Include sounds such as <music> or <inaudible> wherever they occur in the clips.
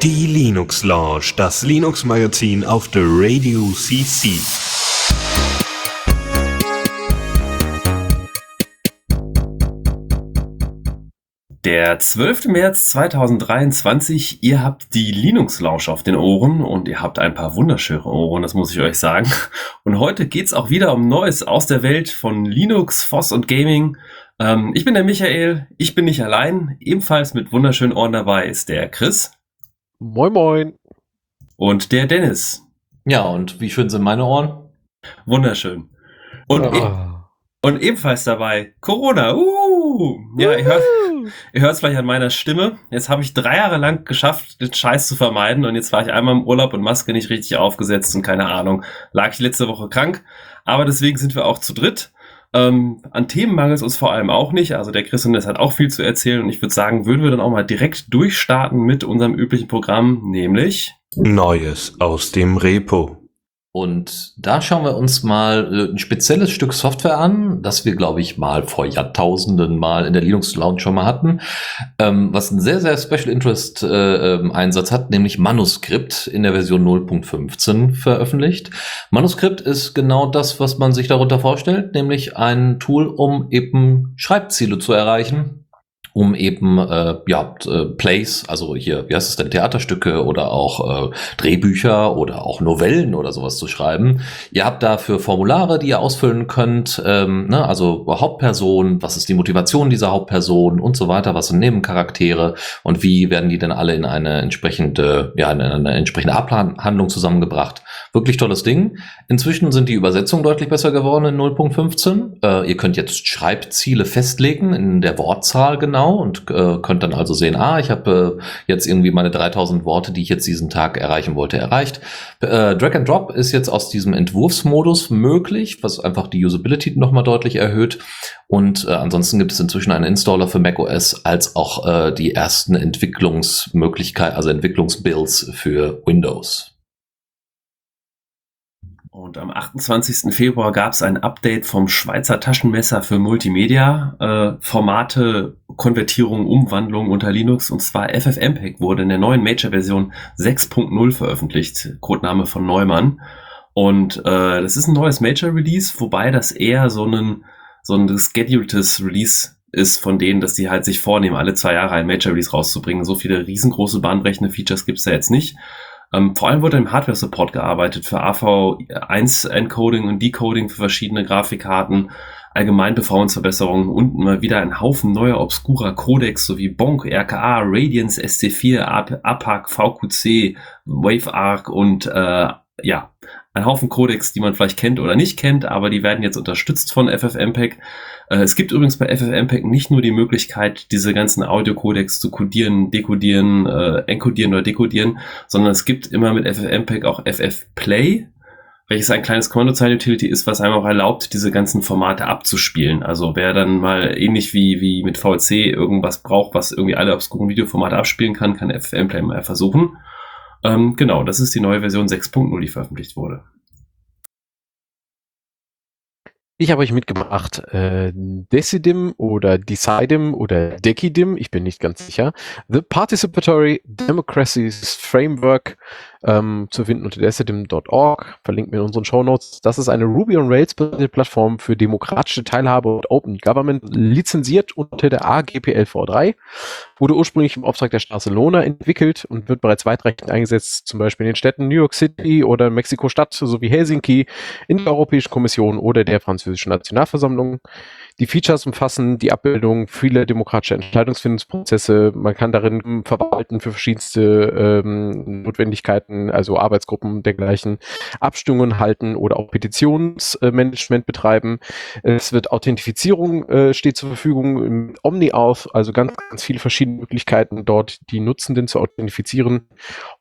Die Linux Lounge, das Linux Magazin auf der Radio CC. Der 12. März 2023, ihr habt die Linux Lounge auf den Ohren und ihr habt ein paar wunderschöne Ohren, das muss ich euch sagen. Und heute geht's auch wieder um Neues aus der Welt von Linux, Voss und Gaming. Ähm, ich bin der Michael, ich bin nicht allein. Ebenfalls mit wunderschönen Ohren dabei ist der Chris. Moin Moin. Und der Dennis. Ja, und wie schön sind meine Ohren? Wunderschön. Und, Oh. e und ebenfalls dabei Corona. Uh, ja, ihr hört, ihr hört es vielleicht an meiner Stimme. Jetzt habe ich drei Jahre lang geschafft, den Scheiß zu vermeiden. Und jetzt war ich einmal im Urlaub und Maske nicht richtig aufgesetzt und keine Ahnung. Lag ich letzte Woche krank. Aber deswegen sind wir auch zu dritt. Ähm, an Themen mangelt es uns vor allem auch nicht. Also der Chris und das hat auch viel zu erzählen. Und ich würde sagen, würden wir dann auch mal direkt durchstarten mit unserem üblichen Programm, nämlich Neues aus dem Repo. Und da schauen wir uns mal äh, ein spezielles Stück Software an, das wir, glaube ich, mal vor Jahrtausenden mal in der Linux Lounge schon mal hatten, ähm, was einen sehr, sehr Special Interest äh, ähm, Einsatz hat, nämlich Manuskript in der Version 0.15 veröffentlicht. Manuskript ist genau das, was man sich darunter vorstellt, nämlich ein Tool, um eben Schreibziele zu erreichen um eben äh, ja äh, Plays, also hier, wie heißt es denn, Theaterstücke oder auch äh, Drehbücher oder auch Novellen oder sowas zu schreiben. Ihr habt dafür Formulare, die ihr ausfüllen könnt, ähm, ne, also Hauptperson, was ist die Motivation dieser Hauptperson und so weiter, was sind Nebencharaktere und wie werden die denn alle in eine entsprechende, ja, in eine entsprechende Abhandlung zusammengebracht. Wirklich tolles Ding. Inzwischen sind die Übersetzungen deutlich besser geworden in 0.15. Äh, ihr könnt jetzt Schreibziele festlegen in der Wortzahl genau und äh, könnt dann also sehen, ah, ich habe äh, jetzt irgendwie meine 3000 Worte, die ich jetzt diesen Tag erreichen wollte, erreicht. Äh, Drag and Drop ist jetzt aus diesem Entwurfsmodus möglich, was einfach die Usability nochmal deutlich erhöht. Und äh, ansonsten gibt es inzwischen einen Installer für macOS als auch äh, die ersten Entwicklungsmöglichkeiten, also Entwicklungsbuilds für Windows. Und am 28. Februar gab es ein Update vom Schweizer Taschenmesser für Multimedia, äh, Formate, Konvertierung, Umwandlung unter Linux. Und zwar FFmpeg wurde in der neuen Major-Version 6.0 veröffentlicht, Codename von Neumann. Und äh, das ist ein neues Major-Release, wobei das eher so ein, so ein scheduledes Release ist von denen, dass die halt sich vornehmen, alle zwei Jahre ein Major-Release rauszubringen. So viele riesengroße bahnbrechende Features gibt's da jetzt nicht. Ähm, vor allem wurde im Hardware-Support gearbeitet für AV1-Encoding und Decoding für verschiedene Grafikkarten, allgemein Performance-Verbesserungen und mal wieder ein Haufen neuer obskurer Codecs sowie Bonk, RKA, Radiance, ST4, APAC, VQC, WaveArc und äh, ja, ein Haufen Codecs, die man vielleicht kennt oder nicht kennt, aber die werden jetzt unterstützt von FFmpeg. Äh, es gibt übrigens bei FFmpeg nicht nur die Möglichkeit, diese ganzen Audio-Codecs zu codieren, dekodieren, äh, encodieren oder dekodieren, sondern es gibt immer mit FFmpeg auch FFplay, welches ein kleines Kommandozeilen-Utility ist, was einem auch erlaubt, diese ganzen Formate abzuspielen. Also wer dann mal ähnlich wie, wie mit VLC irgendwas braucht, was irgendwie alle obskuren Videoformate abspielen kann, kann FFmpeg mal versuchen. Ähm, genau, das ist die neue Version 6.0, die veröffentlicht wurde. Ich habe euch mitgebracht äh, Decidim oder Decidim oder Decidim, ich bin nicht ganz sicher. The Participatory Democracies Framework ähm, zu finden unter decidim.org, verlinkt mir in unseren Show Notes. Das ist eine Ruby on Rails Plattform für demokratische Teilhabe und Open Government, lizenziert unter der AGPL V3, wurde ursprünglich im Auftrag der Barcelona entwickelt und wird bereits weitreichend eingesetzt, zum Beispiel in den Städten New York City oder Mexiko-Stadt sowie Helsinki, in der Europäischen Kommission oder der französischen Nationalversammlung. Die Features umfassen die Abbildung vieler demokratischer Entscheidungsfindungsprozesse. Man kann darin verwalten für verschiedenste ähm, Notwendigkeiten, also Arbeitsgruppen dergleichen, Abstimmungen halten oder auch Petitionsmanagement betreiben. Es wird Authentifizierung äh, steht zur Verfügung im OmniAuth, also ganz, ganz viele verschiedene Möglichkeiten dort die Nutzenden zu authentifizieren.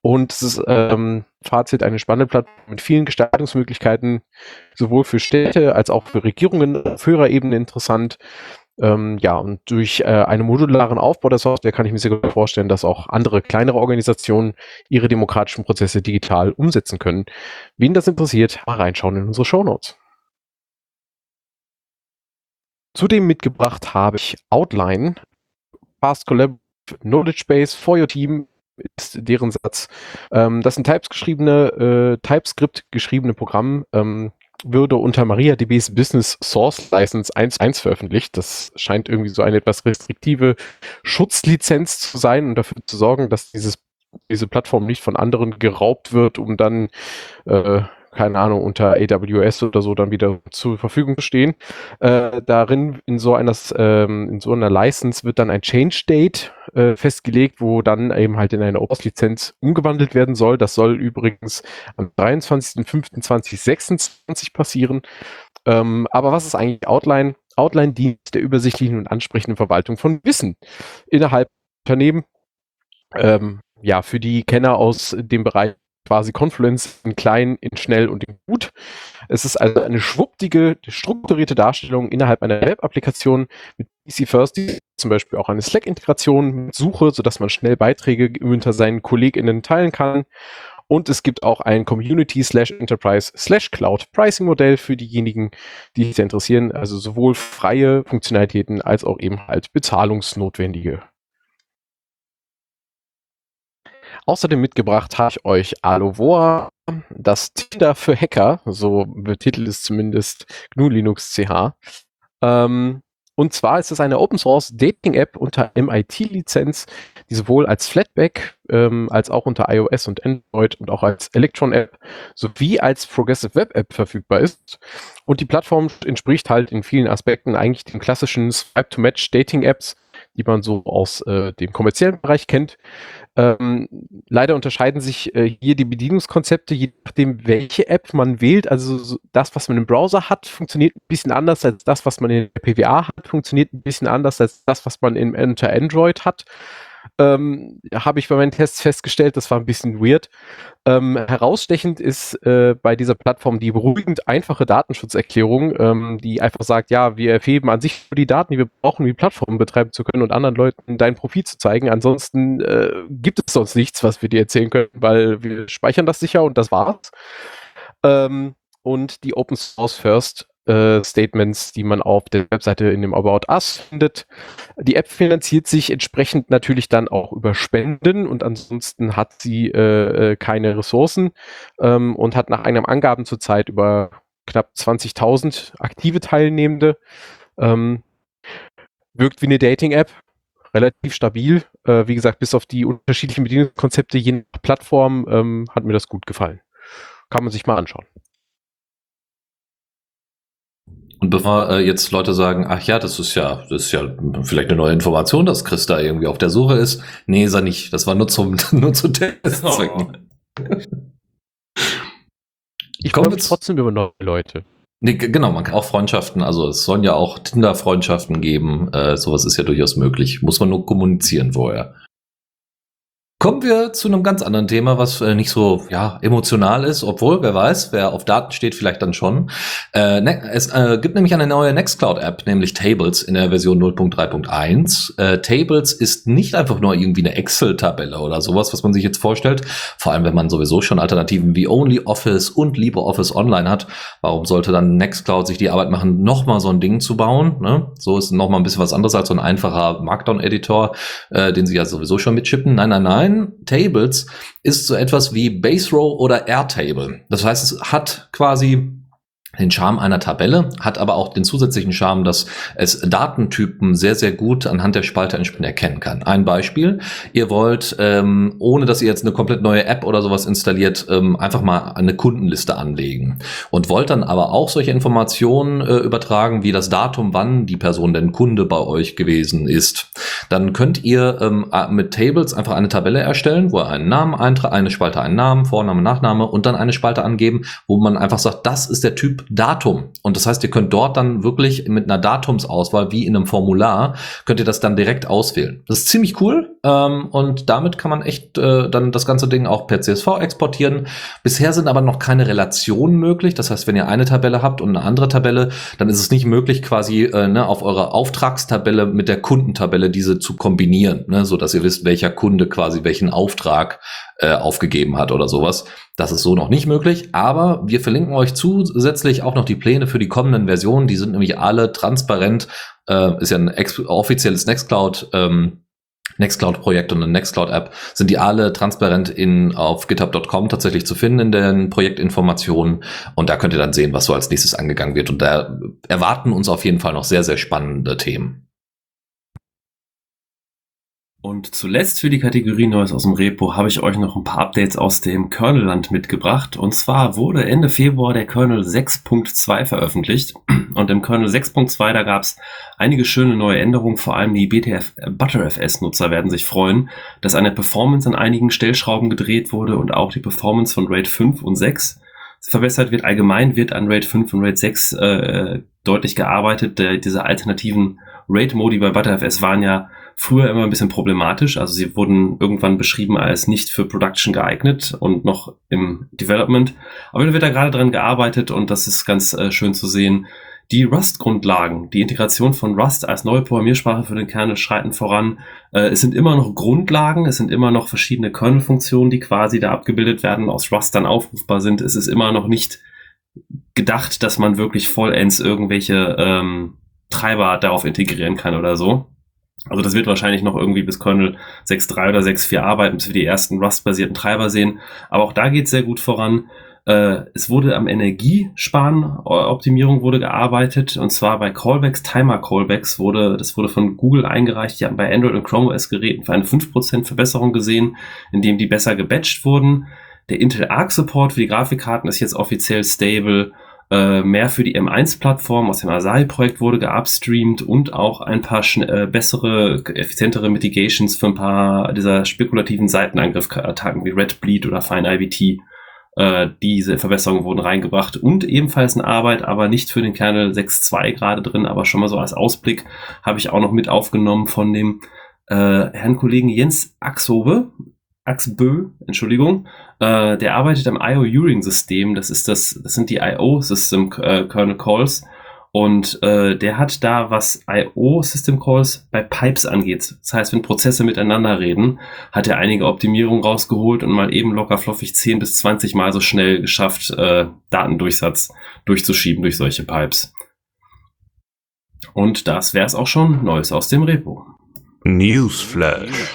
Und es ist ähm, Fazit eine spannende Plattform mit vielen Gestaltungsmöglichkeiten, sowohl für Städte als auch für Regierungen auf höherer Ebene interessant. Ähm, ja, und durch äh, einen modularen Aufbau der Software kann ich mir sehr gut vorstellen, dass auch andere kleinere Organisationen ihre demokratischen Prozesse digital umsetzen können. Wen das interessiert, mal reinschauen in unsere Show Notes. Zudem mitgebracht habe ich Outline, Fast Collaborative Knowledge Base for your team ist deren Satz. Ähm, das ein Types geschriebene, äh, TypeScript geschriebene Programm ähm, würde unter MariaDBs Business Source License 1.1 veröffentlicht. Das scheint irgendwie so eine etwas restriktive Schutzlizenz zu sein und dafür zu sorgen, dass dieses, diese Plattform nicht von anderen geraubt wird, um dann äh, keine Ahnung, unter AWS oder so dann wieder zur Verfügung stehen. Äh, darin in so einer, ähm, in so einer License wird dann ein Change Date äh, festgelegt, wo dann eben halt in eine OS-Lizenz umgewandelt werden soll. Das soll übrigens am 23.05.2026 passieren. Ähm, aber was ist eigentlich Outline? Outline dient der übersichtlichen und ansprechenden Verwaltung von Wissen innerhalb Unternehmen. Ähm, ja, für die Kenner aus dem Bereich quasi Confluence in klein, in schnell und in gut. Es ist also eine schwuppdige, strukturierte Darstellung innerhalb einer Web-Applikation mit PC First, die zum Beispiel auch eine Slack-Integration mit Suche, sodass man schnell Beiträge unter seinen KollegInnen teilen kann. Und es gibt auch ein Community slash Enterprise slash Cloud Pricing Modell für diejenigen, die sich interessieren. Also sowohl freie Funktionalitäten als auch eben halt bezahlungsnotwendige Außerdem mitgebracht habe ich euch Alovora, das Tinder für Hacker, so betitelt es zumindest GNU Linux CH. Ähm, und zwar ist es eine Open Source Dating App unter MIT-Lizenz, die sowohl als Flatback ähm, als auch unter iOS und Android und auch als Electron App sowie als Progressive Web App verfügbar ist. Und die Plattform entspricht halt in vielen Aspekten eigentlich den klassischen Swipe-to-Match Dating Apps, die man so aus äh, dem kommerziellen Bereich kennt. Ähm, leider unterscheiden sich äh, hier die Bedienungskonzepte, je nachdem, welche App man wählt. Also so das, was man im Browser hat, funktioniert ein bisschen anders als das, was man in der PWA hat, funktioniert ein bisschen anders als das, was man in, unter Android hat ähm, habe ich bei meinen Tests festgestellt, das war ein bisschen weird. Ähm, herausstechend ist äh, bei dieser Plattform die beruhigend einfache Datenschutzerklärung, ähm, die einfach sagt, ja, wir erheben an sich nur die Daten, die wir brauchen, um die Plattform betreiben zu können und anderen Leuten dein Profil zu zeigen. Ansonsten äh, gibt es sonst nichts, was wir dir erzählen können, weil wir speichern das sicher und das war's. Ähm, und die Open Source First äh, Statements, die man auf der Webseite in dem About Us findet. Die App finanziert sich entsprechend natürlich dann auch über Spenden und ansonsten hat sie äh, äh keine Ressourcen ähm, und hat nach eigenen Angaben zurzeit über knapp 20.000 aktive Teilnehmende. Ähm, wirkt wie eine Dating-App, relativ stabil. Äh, wie gesagt, bis auf die unterschiedlichen Bedienungskonzepte je nach Plattform ähm, hat mir das gut gefallen. Kann man sich mal anschauen. Und bevor äh, jetzt Leute sagen, ach ja, das ist ja, das ist ja vielleicht eine neue Information, dass Chris da irgendwie auf der Suche ist. Nee, ist er nicht. Das war nur zum, <laughs> nur zu Testzwecken. Oh. <laughs> Ich komme trotzdem über neue Leute. Nee, genau, man kann auch Freundschaften, also es sollen ja auch Tinder-Freundschaften geben. Äh, sowas ist ja durchaus möglich. Muss man nur kommunizieren vorher. Kommen wir zu einem ganz anderen Thema, was äh, nicht so ja, emotional ist, obwohl, wer weiß, wer auf Daten steht, vielleicht dann schon. Äh, ne, es äh, gibt nämlich eine neue Nextcloud-App, nämlich Tables in der Version 0.3.1. Äh, Tables ist nicht einfach nur irgendwie eine Excel-Tabelle oder sowas, was man sich jetzt vorstellt. Vor allem, wenn man sowieso schon Alternativen wie OnlyOffice und LibreOffice Online hat. Warum sollte dann Nextcloud sich die Arbeit machen, nochmal so ein Ding zu bauen? Ne? So ist nochmal ein bisschen was anderes als so ein einfacher Markdown-Editor, äh, den sie ja sowieso schon mitschippen. Nein, nein, nein. Design Tables ist so etwas wie Base Row oder Airtable. Das heißt, es hat quasi den Charme einer Tabelle, hat aber auch den zusätzlichen Charme, dass es Datentypen sehr, sehr gut anhand der Spalte entsprechend erkennen kann. Ein Beispiel, ihr wollt, ähm, ohne dass ihr jetzt eine komplett neue App oder sowas installiert, ähm, einfach mal eine Kundenliste anlegen und wollt dann aber auch solche Informationen äh, übertragen, wie das Datum, wann die Person denn Kunde bei euch gewesen ist. Dann könnt ihr ähm, mit Tables einfach eine Tabelle erstellen, wo ihr einen Namen eintragt, eine Spalte einen Namen, Vorname, Nachname und dann eine Spalte angeben, wo man einfach sagt, das ist der Typ Datum. Und das heißt, ihr könnt dort dann wirklich mit einer Datumsauswahl, wie in einem Formular, könnt ihr das dann direkt auswählen. Das ist ziemlich cool. Ähm, und damit kann man echt äh, dann das ganze Ding auch per CSV exportieren. Bisher sind aber noch keine Relationen möglich. Das heißt, wenn ihr eine Tabelle habt und eine andere Tabelle, dann ist es nicht möglich, quasi äh, ne, auf eurer Auftragstabelle mit der Kundentabelle diese zu kombinieren, ne, so dass ihr wisst, welcher Kunde quasi welchen Auftrag äh, aufgegeben hat oder sowas. Das ist so noch nicht möglich, aber wir verlinken euch zusätzlich auch noch die Pläne für die kommenden Versionen. Die sind nämlich alle transparent. Äh, ist ja ein offizielles Nextcloud ähm, Nextcloud-Projekt und eine Nextcloud-App, sind die alle transparent in, auf github.com tatsächlich zu finden in den Projektinformationen. Und da könnt ihr dann sehen, was so als nächstes angegangen wird. Und da erwarten uns auf jeden Fall noch sehr, sehr spannende Themen. Und zuletzt für die Kategorie Neues aus dem Repo habe ich euch noch ein paar Updates aus dem Kernelland mitgebracht. Und zwar wurde Ende Februar der Kernel 6.2 veröffentlicht. Und im Kernel 6.2, da gab es einige schöne neue Änderungen. Vor allem die BTF äh, ButterFS-Nutzer werden sich freuen, dass eine Performance an einigen Stellschrauben gedreht wurde und auch die Performance von RAID 5 und 6 verbessert wird. Allgemein wird an RAID 5 und RAID 6 äh, deutlich gearbeitet. Der, diese alternativen RAID-Modi bei ButterFS waren ja früher immer ein bisschen problematisch. Also sie wurden irgendwann beschrieben als nicht für Production geeignet und noch im Development. Aber da wird da gerade dran gearbeitet und das ist ganz äh, schön zu sehen. Die Rust-Grundlagen, die Integration von Rust als neue Programmiersprache für den Kernel schreiten voran. Äh, es sind immer noch Grundlagen, es sind immer noch verschiedene Kernel-Funktionen, die quasi da abgebildet werden, aus Rust dann aufrufbar sind. Es ist immer noch nicht gedacht, dass man wirklich vollends irgendwelche ähm, Treiber darauf integrieren kann oder so. Also das wird wahrscheinlich noch irgendwie bis Kernel 6.3 oder 6.4 arbeiten, bis wir die ersten Rust-basierten Treiber sehen. Aber auch da geht es sehr gut voran. Äh, es wurde am Energiesparen Optimierung wurde gearbeitet und zwar bei Callbacks, Timer Callbacks wurde, das wurde von Google eingereicht, die haben bei Android und Chrome OS Geräten für eine 5% Verbesserung gesehen, indem die besser gebatcht wurden. Der Intel Arc Support für die Grafikkarten ist jetzt offiziell stable äh, mehr für die M1-Plattform aus dem Asahi-Projekt wurde geupstreamt und auch ein paar äh, bessere, effizientere Mitigations für ein paar dieser spekulativen Seitenangriff-Attacken wie Red Bleed oder Fine IBT. Äh, diese Verbesserungen wurden reingebracht und ebenfalls in Arbeit, aber nicht für den Kernel 6.2 gerade drin, aber schon mal so als Ausblick habe ich auch noch mit aufgenommen von dem äh, Herrn Kollegen Jens Axobe, Axbö, Entschuldigung, äh, der arbeitet am IO-Uring-System. Das ist das, das sind die IO-System äh. Und äh, der hat da, was IO-System Calls bei Pipes angeht, das heißt, wenn Prozesse miteinander reden, hat er einige Optimierungen rausgeholt und mal eben locker floffig 10 bis 20 Mal so schnell geschafft, äh, Datendurchsatz durchzuschieben durch solche Pipes. Und das wäre es auch schon. Neues aus dem Repo. Newsflash.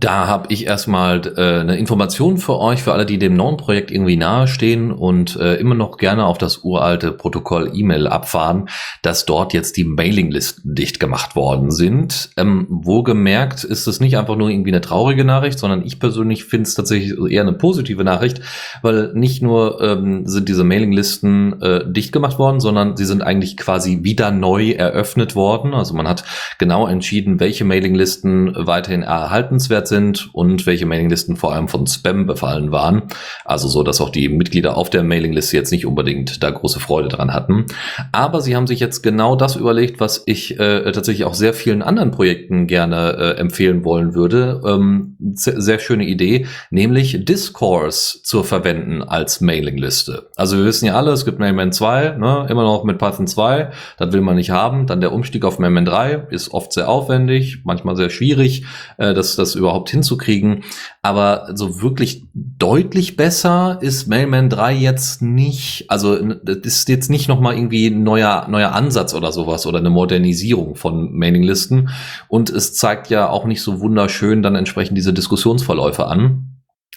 Da habe ich erstmal äh, eine Information für euch, für alle, die dem neuen Projekt irgendwie nahestehen und äh, immer noch gerne auf das uralte Protokoll E-Mail abfahren, dass dort jetzt die Mailinglisten dicht gemacht worden sind. Ähm, wohlgemerkt ist es nicht einfach nur irgendwie eine traurige Nachricht, sondern ich persönlich finde es tatsächlich eher eine positive Nachricht, weil nicht nur ähm, sind diese Mailinglisten äh, dicht gemacht worden, sondern sie sind eigentlich quasi wieder neu eröffnet worden. Also man hat genau entschieden, welche Mailinglisten weiterhin erhaltenswert wert sind und welche Mailinglisten vor allem von Spam befallen waren. Also so, dass auch die Mitglieder auf der Mailingliste jetzt nicht unbedingt da große Freude dran hatten. Aber sie haben sich jetzt genau das überlegt, was ich äh, tatsächlich auch sehr vielen anderen Projekten gerne äh, empfehlen wollen würde. Ähm, sehr, schöne Idee, nämlich Discourse zu verwenden als Mailingliste. Also wir wissen ja alle, es gibt Mailman 2, ne, immer noch mit Python 2, das will man nicht haben. Dann der Umstieg auf Mailman 3 ist oft sehr aufwendig, manchmal sehr schwierig, äh, das, das überhaupt hinzukriegen. Aber so wirklich deutlich besser ist Mailman 3 jetzt nicht. Also das ist jetzt nicht nochmal irgendwie ein neuer, neuer Ansatz oder sowas oder eine Modernisierung von Mailinglisten. Und es zeigt ja auch nicht so wunderschön dann entsprechend diese Diskussionsverläufe an.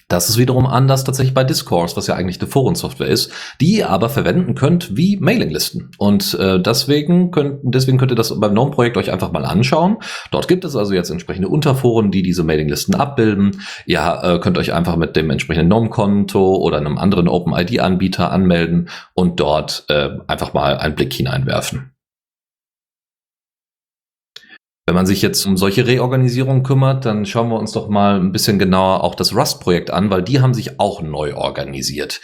Das ist wiederum anders tatsächlich bei Discourse, was ja eigentlich eine Forensoftware ist, die ihr aber verwenden könnt wie Mailinglisten. Und äh, deswegen, könnt, deswegen könnt ihr das beim GNOME-Projekt euch einfach mal anschauen. Dort gibt es also jetzt entsprechende Unterforen, die diese Mailinglisten abbilden. Ihr äh, könnt euch einfach mit dem entsprechenden GNOME-Konto oder einem anderen OpenID-Anbieter anmelden und dort äh, einfach mal einen Blick hineinwerfen. Wenn man sich jetzt um solche Reorganisierungen kümmert, dann schauen wir uns doch mal ein bisschen genauer auch das Rust-Projekt an, weil die haben sich auch neu organisiert.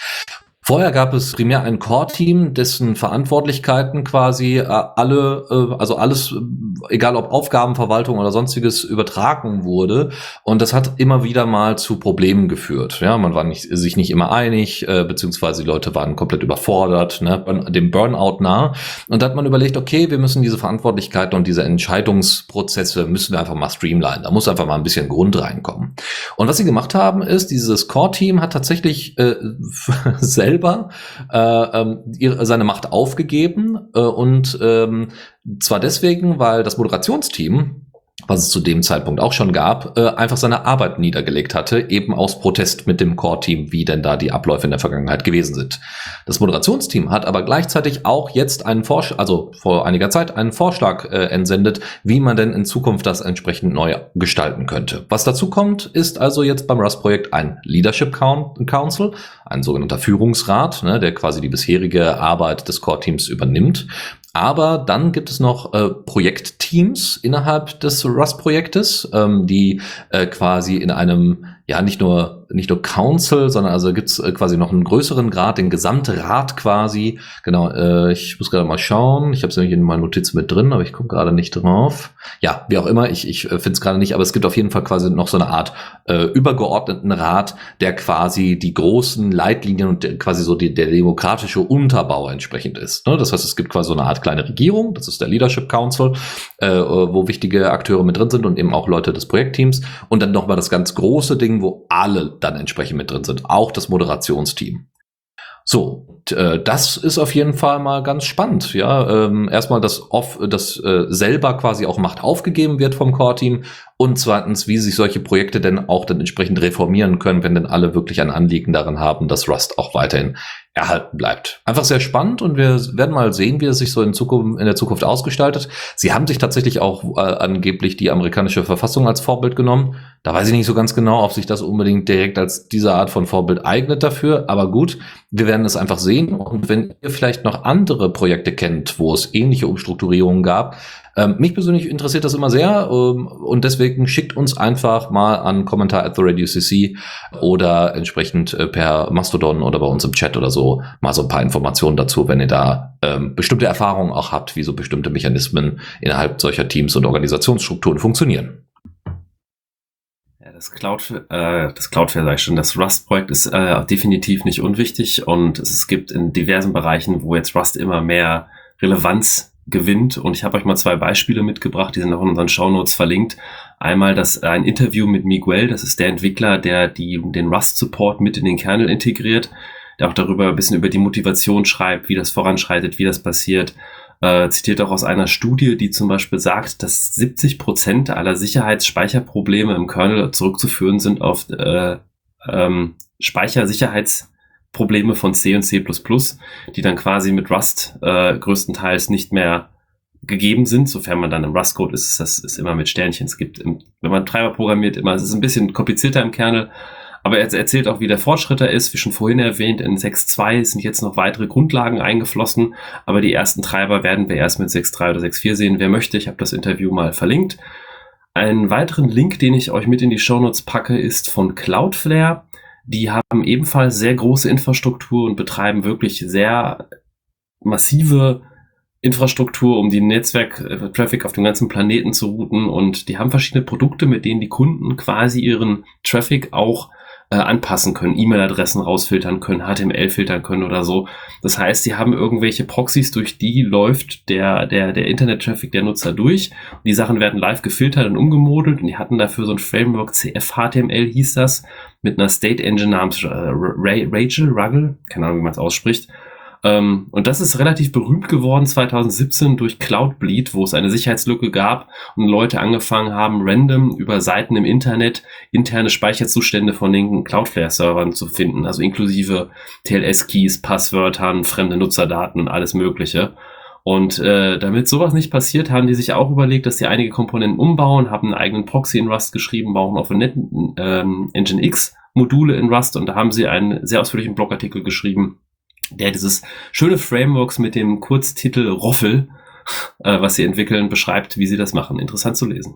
Vorher gab es primär ein Core-Team, dessen Verantwortlichkeiten quasi äh, alle, äh, also alles, egal ob Aufgabenverwaltung oder sonstiges, übertragen wurde. Und das hat immer wieder mal zu Problemen geführt. Ja, man war nicht, sich nicht immer einig, äh, beziehungsweise die Leute waren komplett überfordert, ne, dem Burnout nah. Und da hat man überlegt, okay, wir müssen diese Verantwortlichkeiten und diese Entscheidungsprozesse müssen wir einfach mal streamlinen. Da muss einfach mal ein bisschen Grund reinkommen. Und was sie gemacht haben, ist, dieses Core-Team hat tatsächlich äh, <laughs> selbst selber äh, ähm, seine Macht aufgegeben äh, und ähm, zwar deswegen, weil das Moderationsteam was es zu dem Zeitpunkt auch schon gab, äh, einfach seine Arbeit niedergelegt hatte, eben aus Protest mit dem Core-Team, wie denn da die Abläufe in der Vergangenheit gewesen sind. Das Moderationsteam hat aber gleichzeitig auch jetzt einen Vorschlag, also vor einiger Zeit einen Vorschlag äh, entsendet, wie man denn in Zukunft das entsprechend neu gestalten könnte. Was dazu kommt, ist also jetzt beim Rust-Projekt ein Leadership Council, ein sogenannter Führungsrat, ne, der quasi die bisherige Arbeit des Core-Teams übernimmt. Aber dann gibt es noch äh, Projektteams innerhalb des Rust-Projektes, ähm, die äh, quasi in einem ja nicht nur nicht nur Council, sondern also gibt's äh, quasi noch einen größeren Grad, den Gesamtrat quasi. Genau, äh, ich muss gerade mal schauen. Ich habe es nämlich in meinen Notizen mit drin, aber ich komme gerade nicht drauf. Ja, wie auch immer, ich, ich äh, finde es gerade nicht, aber es gibt auf jeden Fall quasi noch so eine Art äh, übergeordneten Rat, der quasi die großen Leitlinien und der, quasi so die, der demokratische Unterbau entsprechend ist. Ne? Das heißt, es gibt quasi so eine Art kleine Regierung, das ist der Leadership Council, äh, wo wichtige Akteure mit drin sind und eben auch Leute des Projektteams. Und dann nochmal das ganz große Ding, wo alle dann entsprechend mit drin sind, auch das Moderationsteam. So, äh, das ist auf jeden Fall mal ganz spannend. Ja, ähm, erstmal, dass off, dass äh, selber quasi auch Macht aufgegeben wird vom Core-Team und zweitens, wie sich solche Projekte denn auch dann entsprechend reformieren können, wenn denn alle wirklich ein Anliegen daran haben, dass Rust auch weiterhin erhalten bleibt. Einfach sehr spannend und wir werden mal sehen, wie es sich so in, Zukunft, in der Zukunft ausgestaltet. Sie haben sich tatsächlich auch äh, angeblich die amerikanische Verfassung als Vorbild genommen. Da weiß ich nicht so ganz genau, ob sich das unbedingt direkt als diese Art von Vorbild eignet dafür. Aber gut, wir werden es einfach sehen. Und wenn ihr vielleicht noch andere Projekte kennt, wo es ähnliche Umstrukturierungen gab, ähm, mich persönlich interessiert das immer sehr ähm, und deswegen schickt uns einfach mal an Kommentar at the Radio CC oder entsprechend äh, per Mastodon oder bei uns im Chat oder so mal so ein paar Informationen dazu, wenn ihr da ähm, bestimmte Erfahrungen auch habt, wie so bestimmte Mechanismen innerhalb solcher Teams und Organisationsstrukturen funktionieren. Das Cloud, äh, das Cloudflare sage ich schon, das Rust-Projekt ist äh, definitiv nicht unwichtig und es gibt in diversen Bereichen, wo jetzt Rust immer mehr Relevanz gewinnt. Und ich habe euch mal zwei Beispiele mitgebracht, die sind auch in unseren Shownotes verlinkt. Einmal das äh, ein Interview mit Miguel, das ist der Entwickler, der die, den Rust-Support mit in den Kernel integriert, der auch darüber ein bisschen über die Motivation schreibt, wie das voranschreitet, wie das passiert. Äh, zitiert auch aus einer Studie, die zum Beispiel sagt, dass 70 Prozent aller Sicherheitsspeicherprobleme im Kernel zurückzuführen sind auf äh, ähm, Speichersicherheits Probleme von C und C++, die dann quasi mit Rust äh, größtenteils nicht mehr gegeben sind, sofern man dann im Rust-Code ist, das ist immer mit Sternchen. Es gibt, wenn man Treiber programmiert, immer, es ist ein bisschen komplizierter im Kernel, aber er erzählt auch, wie der Fortschritt da ist. Wie schon vorhin erwähnt, in 6.2 sind jetzt noch weitere Grundlagen eingeflossen, aber die ersten Treiber werden wir erst mit 6.3 oder 6.4 sehen. Wer möchte, ich habe das Interview mal verlinkt. Einen weiteren Link, den ich euch mit in die Shownotes packe, ist von Cloudflare. Die haben ebenfalls sehr große Infrastruktur und betreiben wirklich sehr massive Infrastruktur, um die Netzwerk-Traffic auf dem ganzen Planeten zu routen. Und die haben verschiedene Produkte, mit denen die Kunden quasi ihren Traffic auch äh, anpassen können, E-Mail-Adressen rausfiltern können, HTML filtern können oder so. Das heißt, sie haben irgendwelche Proxys, durch die läuft der, der, der Internet-Traffic der Nutzer durch. Die Sachen werden live gefiltert und umgemodelt und die hatten dafür so ein Framework, CF-HTML hieß das, mit einer State Engine namens äh, Rachel, Ruggle, keine Ahnung, wie man es ausspricht. Ähm, und das ist relativ berühmt geworden 2017 durch Cloudbleed, wo es eine Sicherheitslücke gab und Leute angefangen haben, random über Seiten im Internet interne Speicherzustände von den Cloudflare-Servern zu finden, also inklusive TLS-Keys, Passwörtern, fremde Nutzerdaten und alles Mögliche. Und äh, damit sowas nicht passiert, haben die sich auch überlegt, dass die einige Komponenten umbauen, haben einen eigenen Proxy in Rust geschrieben, bauen auf ähm, Engine X Module in Rust und da haben sie einen sehr ausführlichen Blogartikel geschrieben, der dieses schöne Frameworks mit dem Kurztitel Roffel, äh, was sie entwickeln, beschreibt, wie sie das machen. Interessant zu lesen.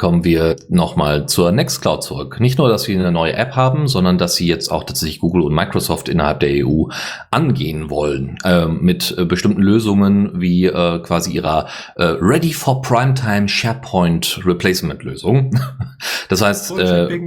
Kommen wir nochmal zur Nextcloud zurück. Nicht nur, dass sie eine neue App haben, sondern dass sie jetzt auch tatsächlich Google und Microsoft innerhalb der EU angehen wollen äh, mit äh, bestimmten Lösungen wie äh, quasi ihrer äh, Ready for Primetime SharePoint Replacement Lösung. <laughs> das heißt, äh,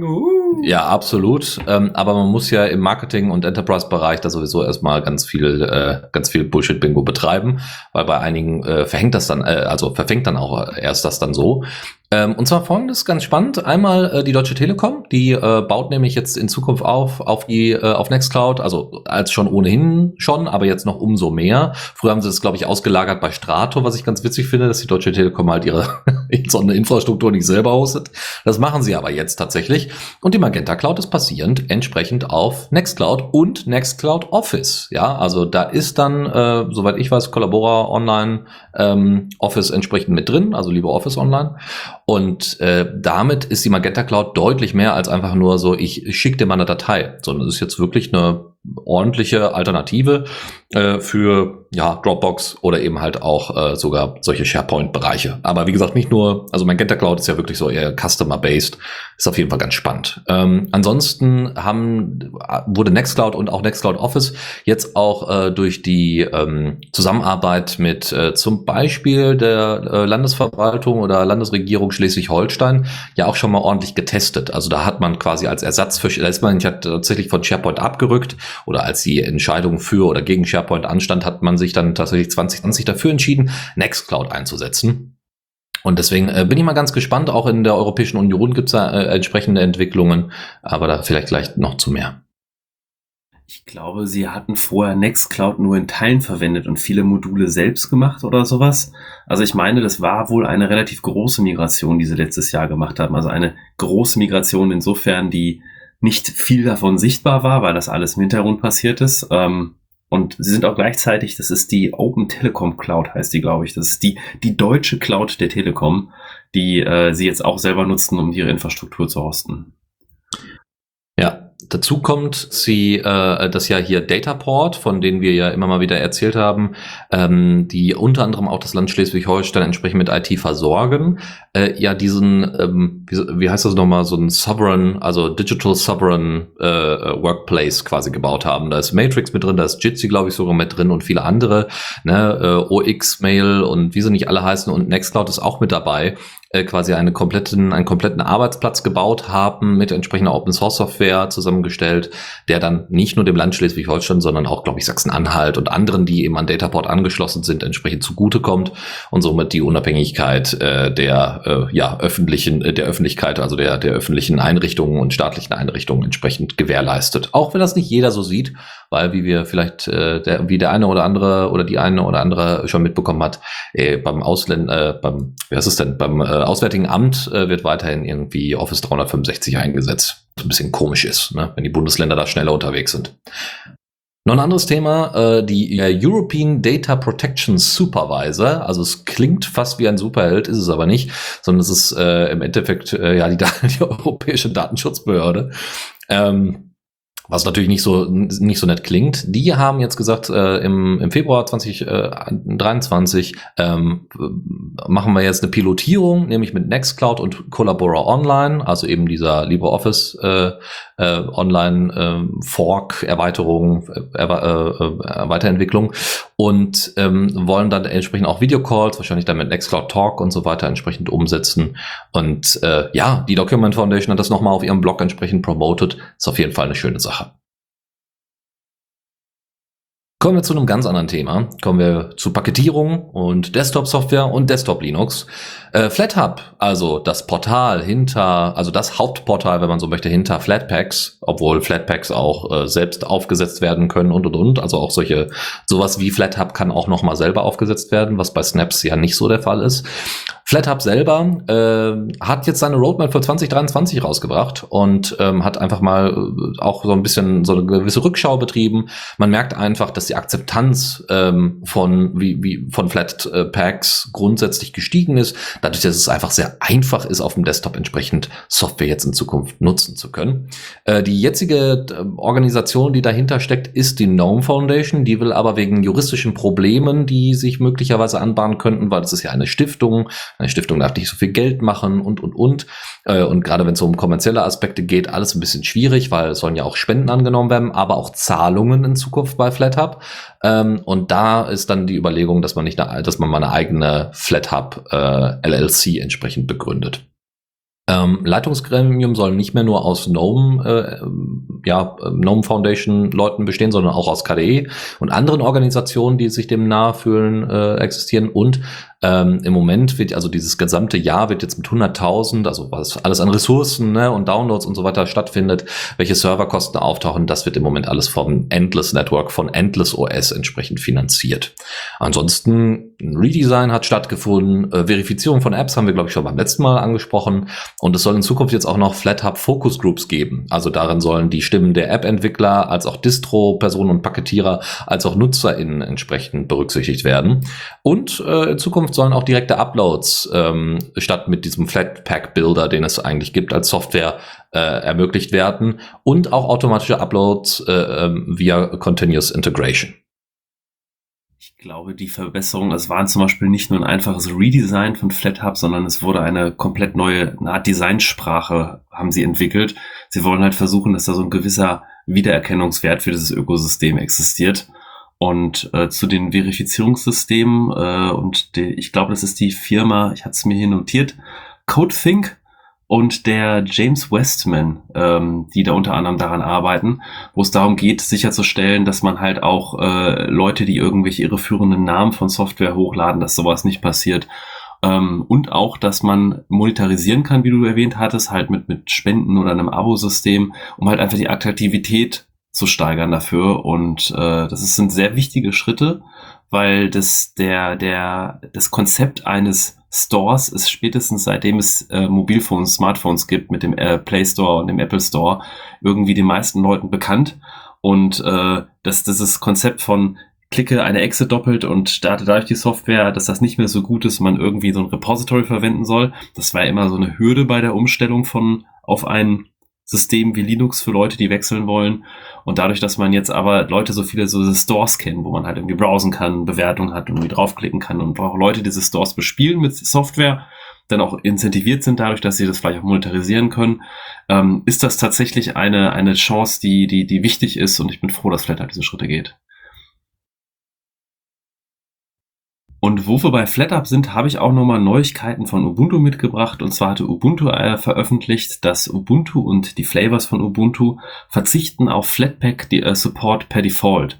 ja, absolut. Ähm, aber man muss ja im Marketing und Enterprise-Bereich da sowieso erstmal ganz viel, äh, ganz viel Bullshit-Bingo betreiben, weil bei einigen äh, verhängt das dann, äh, also verfängt dann auch erst das dann so. Ähm, und zwar folgendes ganz spannend. Einmal äh, die Deutsche Telekom, die äh, baut nämlich jetzt in Zukunft auf auf die äh, auf Nextcloud, also als schon ohnehin schon, aber jetzt noch umso mehr. Früher haben sie das glaube ich ausgelagert bei Strato, was ich ganz witzig finde, dass die Deutsche Telekom halt ihre <laughs> so eine Infrastruktur nicht selber hostet. Das machen sie aber jetzt tatsächlich. Und die Magenta Cloud ist passierend entsprechend auf Nextcloud und Nextcloud Office. Ja, also da ist dann, äh, soweit ich weiß, Collabora Online ähm, Office entsprechend mit drin, also lieber Office Online. Und äh, damit ist die Magenta Cloud deutlich mehr als einfach nur so, ich schicke dir mal eine Datei, sondern es ist jetzt wirklich eine ordentliche Alternative äh, für ja, Dropbox oder eben halt auch äh, sogar solche SharePoint-Bereiche. Aber wie gesagt, nicht nur, also Magenta Cloud ist ja wirklich so eher Customer-based, ist auf jeden Fall ganz spannend. Ähm, ansonsten haben, wurde Nextcloud und auch Nextcloud Office jetzt auch äh, durch die ähm, Zusammenarbeit mit äh, zum Beispiel der äh, Landesverwaltung oder Landesregierung Schleswig-Holstein ja auch schon mal ordentlich getestet. Also da hat man quasi als Ersatz für, da ist man ja tatsächlich von SharePoint abgerückt oder als die Entscheidung für oder gegen SharePoint anstand, hat man sich dann tatsächlich 2020 dafür entschieden, Nextcloud einzusetzen. Und deswegen äh, bin ich mal ganz gespannt. Auch in der Europäischen Union gibt es da äh, entsprechende Entwicklungen, aber da vielleicht gleich noch zu mehr. Ich glaube, sie hatten vorher Nextcloud nur in Teilen verwendet und viele Module selbst gemacht oder sowas. Also ich meine, das war wohl eine relativ große Migration, die sie letztes Jahr gemacht haben. Also eine große Migration insofern, die nicht viel davon sichtbar war, weil das alles im Hintergrund passiert ist. Ähm, und sie sind auch gleichzeitig, das ist die Open Telekom Cloud, heißt die, glaube ich. Das ist die, die deutsche Cloud der Telekom, die äh, sie jetzt auch selber nutzen, um ihre Infrastruktur zu hosten. Dazu kommt sie, äh, das ja hier Dataport, von denen wir ja immer mal wieder erzählt haben, ähm, die unter anderem auch das Land Schleswig-Holstein entsprechend mit IT versorgen, äh, ja diesen, ähm, wie, wie heißt das nochmal, so ein Sovereign, also Digital Sovereign äh, Workplace quasi gebaut haben. Da ist Matrix mit drin, da ist Jitsi, glaube ich, sogar mit drin und viele andere, ne, äh, OX Mail und wie sie nicht alle heißen und Nextcloud ist auch mit dabei äh, quasi eine kompletten, einen kompletten Arbeitsplatz gebaut haben mit entsprechender Open Source Software zusammengestellt, der dann nicht nur dem Land Schleswig-Holstein, sondern auch, glaube ich, Sachsen-Anhalt und anderen, die eben an Dataport angeschlossen sind, entsprechend zugutekommt und somit die Unabhängigkeit äh, der äh, ja, öffentlichen, äh, der Öffentlichkeit, also der, der öffentlichen Einrichtungen und staatlichen Einrichtungen entsprechend gewährleistet. Auch wenn das nicht jeder so sieht, weil wie wir vielleicht äh, der, wie der eine oder andere oder die eine oder andere schon mitbekommen hat, äh, beim Ausländer, äh, beim, wie heißt es denn, beim äh, Auswärtigen Amt äh, wird weiterhin irgendwie Office 365 eingesetzt. Was ein bisschen komisch ist, ne? wenn die Bundesländer da schneller unterwegs sind. Noch ein anderes Thema, äh, die äh, European Data Protection Supervisor. Also es klingt fast wie ein Superheld, ist es aber nicht, sondern es ist äh, im Endeffekt äh, ja die, <laughs> die europäische Datenschutzbehörde. Ähm, was natürlich nicht so nicht so nett klingt. Die haben jetzt gesagt, äh, im, im Februar 2023 äh, ähm, machen wir jetzt eine Pilotierung, nämlich mit Nextcloud und Collabora Online, also eben dieser LibreOffice äh, äh, Online äh, Fork Erweiterung, äh, äh, Weiterentwicklung und ähm, wollen dann entsprechend auch Videocalls, wahrscheinlich dann mit Nextcloud Talk und so weiter entsprechend umsetzen. Und äh, ja, die Document Foundation hat das nochmal auf ihrem Blog entsprechend promoted. Ist auf jeden Fall eine schöne Sache. Kommen wir zu einem ganz anderen Thema. Kommen wir zu Paketierung und Desktop-Software und Desktop-Linux. Äh, FlatHub, also das Portal hinter, also das Hauptportal, wenn man so möchte, hinter Flatpaks, obwohl Flatpaks auch äh, selbst aufgesetzt werden können und und und. Also auch solche, sowas wie FlatHub kann auch nochmal selber aufgesetzt werden, was bei Snaps ja nicht so der Fall ist. FlatHub selber äh, hat jetzt seine Roadmap für 2023 rausgebracht und ähm, hat einfach mal äh, auch so ein bisschen so eine gewisse Rückschau betrieben. Man merkt einfach, dass die Akzeptanz ähm, von wie, wie von Flatpaks grundsätzlich gestiegen ist, dadurch, dass es einfach sehr einfach ist, auf dem Desktop entsprechend Software jetzt in Zukunft nutzen zu können. Äh, die jetzige äh, Organisation, die dahinter steckt, ist die Gnome Foundation. Die will aber wegen juristischen Problemen, die sich möglicherweise anbahnen könnten, weil es ist ja eine Stiftung, eine Stiftung darf nicht so viel Geld machen und, und, und. Äh, und gerade wenn es um kommerzielle Aspekte geht, alles ein bisschen schwierig, weil es sollen ja auch Spenden angenommen werden, aber auch Zahlungen in Zukunft bei FlatHub. Ähm, und da ist dann die Überlegung, dass man nicht, eine, dass man mal eine eigene FlatHub äh, LLC entsprechend begründet. Ähm, Leitungsgremium soll nicht mehr nur aus GNOME, äh, ja, GNOME Foundation Leuten bestehen, sondern auch aus KDE und anderen Organisationen, die sich dem nahe fühlen, äh, existieren und Ähm, Im Moment wird also dieses gesamte Jahr wird jetzt mit 100.000, also was alles an Ressourcen ne, und Downloads und so weiter stattfindet, welche Serverkosten auftauchen, das wird im Moment alles vom Endless Network, von Endless OS entsprechend finanziert. Ansonsten ein Redesign hat stattgefunden, äh, Verifizierung von Apps haben wir glaube ich schon beim letzten Mal angesprochen und es soll in Zukunft jetzt auch noch FlatHub Focus Groups geben. Also darin sollen die Stimmen der App-Entwickler als auch Distro-Personen und Paketierer als auch NutzerInnen entsprechend berücksichtigt werden. Und äh, in Zukunft sollen auch direkte Uploads ähm, statt mit diesem Flatpak-Builder, den es eigentlich gibt, als Software äh, ermöglicht werden und auch automatische Uploads äh, äh, via Continuous Integration. Ich glaube, die Verbesserungen, es waren zum Beispiel nicht nur ein einfaches Redesign von FlatHub, sondern es wurde eine komplett neue Art Designsprache, haben sie entwickelt. Sie wollen halt versuchen, dass da so ein gewisser Wiedererkennungswert für dieses Ökosystem existiert. Und äh, zu den Verifizierungssystemen, äh, und die, ich glaube, das ist die Firma, ich hatte es mir hier notiert, CodeThink und der James Westman, ähm, die da unter anderem daran arbeiten, wo es darum geht, sicherzustellen, dass man halt auch äh, Leute, die irgendwelche irreführenden Namen von Software hochladen, dass sowas nicht passiert. Ähm, und auch, dass man monetarisieren kann, wie du erwähnt hattest, halt mit, mit Spenden oder einem Abo-System, um halt einfach die Attraktivität zu steigern dafür. Und äh, das ist, sind sehr wichtige Schritte, weil das der der das Konzept eines Stores ist spätestens seitdem es äh, Mobilphones, Smartphones gibt mit dem äh, Play Store und dem Apple Store irgendwie den meisten Leuten bekannt und äh, dass dieses Konzept von klicke eine Exe doppelt und starte dadurch die Software, dass das nicht mehr so gut ist, man irgendwie so ein Repository verwenden soll. Das war immer so eine Hürde bei der Umstellung von auf ein System wie Linux für Leute, die wechseln wollen. Und dadurch, dass man jetzt aber Leute so viele so Stores kennen, wo man halt irgendwie browsen kann, Bewertungen hat und irgendwie draufklicken kann und auch Leute diese Stores bespielen mit Software, dann auch incentiviert sind dadurch, dass sie das vielleicht auch monetarisieren können, ähm, ist das tatsächlich eine, eine Chance, die, die, die wichtig ist und ich bin froh, dass Flatter diese Schritte geht. Und wo wir bei FlatUp sind, habe ich auch nochmal Neuigkeiten von Ubuntu mitgebracht. Und zwar hatte Ubuntu äh, veröffentlicht, dass Ubuntu und die Flavors von Ubuntu verzichten auf Flatpak die, äh, Support per Default.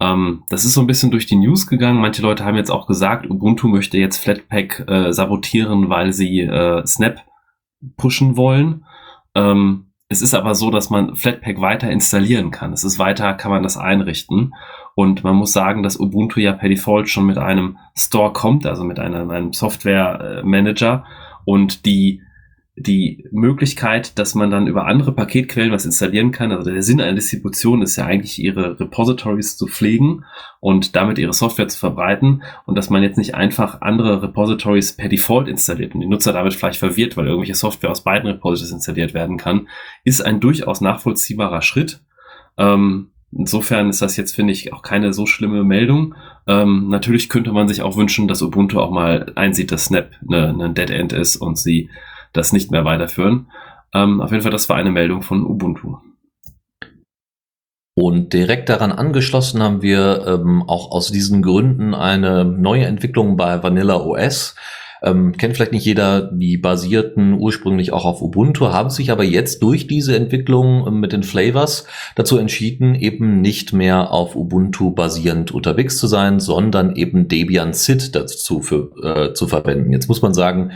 Ähm, das ist so ein bisschen durch die News gegangen. Manche Leute haben jetzt auch gesagt, Ubuntu möchte jetzt Flatpak äh, sabotieren, weil sie äh, Snap pushen wollen. Ähm, es ist aber so, dass man Flatpak weiter installieren kann. Es ist weiter, kann man das einrichten. Und man muss sagen, dass Ubuntu ja per Default schon mit einem Store kommt, also mit einem, einem Software Manager. Und die die Möglichkeit, dass man dann über andere Paketquellen was installieren kann. Also der Sinn einer Distribution ist ja eigentlich, ihre Repositories zu pflegen und damit ihre Software zu verbreiten und dass man jetzt nicht einfach andere Repositories per Default installiert und die Nutzer damit vielleicht verwirrt, weil irgendwelche Software aus beiden Repositories installiert werden kann, ist ein durchaus nachvollziehbarer Schritt. Ähm, Insofern ist das jetzt, finde ich, auch keine so schlimme Meldung. Ähm, natürlich könnte man sich auch wünschen, dass Ubuntu auch mal einsieht, dass Snap eine, eine Dead End ist und sie das nicht mehr weiterführen. Ähm, auf jeden Fall, das war eine Meldung von Ubuntu. Und direkt daran angeschlossen haben wir ähm, auch aus diesen Gründen eine neue Entwicklung bei Vanilla OS. Ähm, kennt vielleicht nicht jeder, die basierten ursprünglich auch auf Ubuntu, haben sich aber jetzt durch diese Entwicklung ähm, mit den Flavors dazu entschieden, eben nicht mehr auf Ubuntu basierend unterwegs zu sein, sondern eben Debian Sit dazu für, äh, zu verwenden. Jetzt muss man sagen,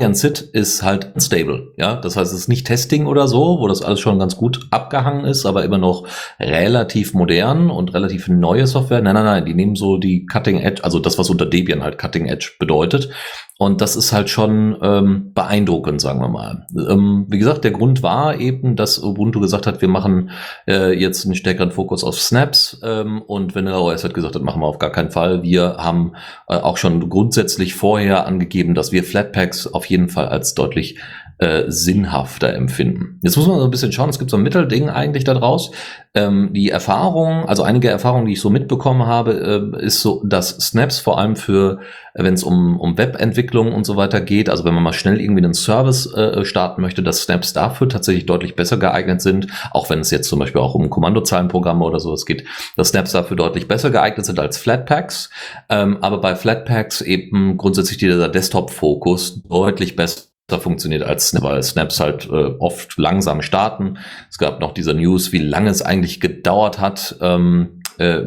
Debian Sit ist halt unstable, ja. Das heißt, es ist nicht Testing oder so, wo das alles schon ganz gut abgehangen ist, aber immer noch relativ modern und relativ neue Software. Nein, nein, nein, die nehmen so die Cutting Edge, also das, was unter Debian halt Cutting Edge bedeutet und das ist halt schon ähm, beeindruckend, sagen wir mal. Ähm, wie gesagt, der Grund war eben, dass Ubuntu gesagt hat, wir machen äh, jetzt einen stärkeren Fokus auf Snaps ähm, und Vanilla OS hat gesagt, das machen wir auf gar keinen Fall. Wir haben äh, auch schon grundsätzlich vorher angegeben, dass wir Flatpaks auf jeden Fall als deutlich äh, sinnhafter empfinden. Jetzt muss man so ein bisschen schauen, es gibt so ein Mittelding eigentlich da draus. Ähm, die Erfahrung, also einige Erfahrungen, die ich so mitbekommen habe, äh, ist so, dass Snaps vor allem für, äh, wenn es um, um Webentwicklung und so weiter geht, also wenn man mal schnell irgendwie einen Service äh, starten möchte, dass Snaps dafür tatsächlich deutlich besser geeignet sind, auch wenn es jetzt zum Beispiel auch um Kommandozeilenprogramme oder sowas geht, dass Snaps dafür deutlich besser geeignet sind als Flatpaks. Ähm, aber bei Flatpaks eben grundsätzlich dieser Desktop-Fokus deutlich besser funktioniert als Snap, weil Snaps halt äh, oft langsam starten. Es gab noch diese News, wie lange es eigentlich gedauert hat, ähm, äh,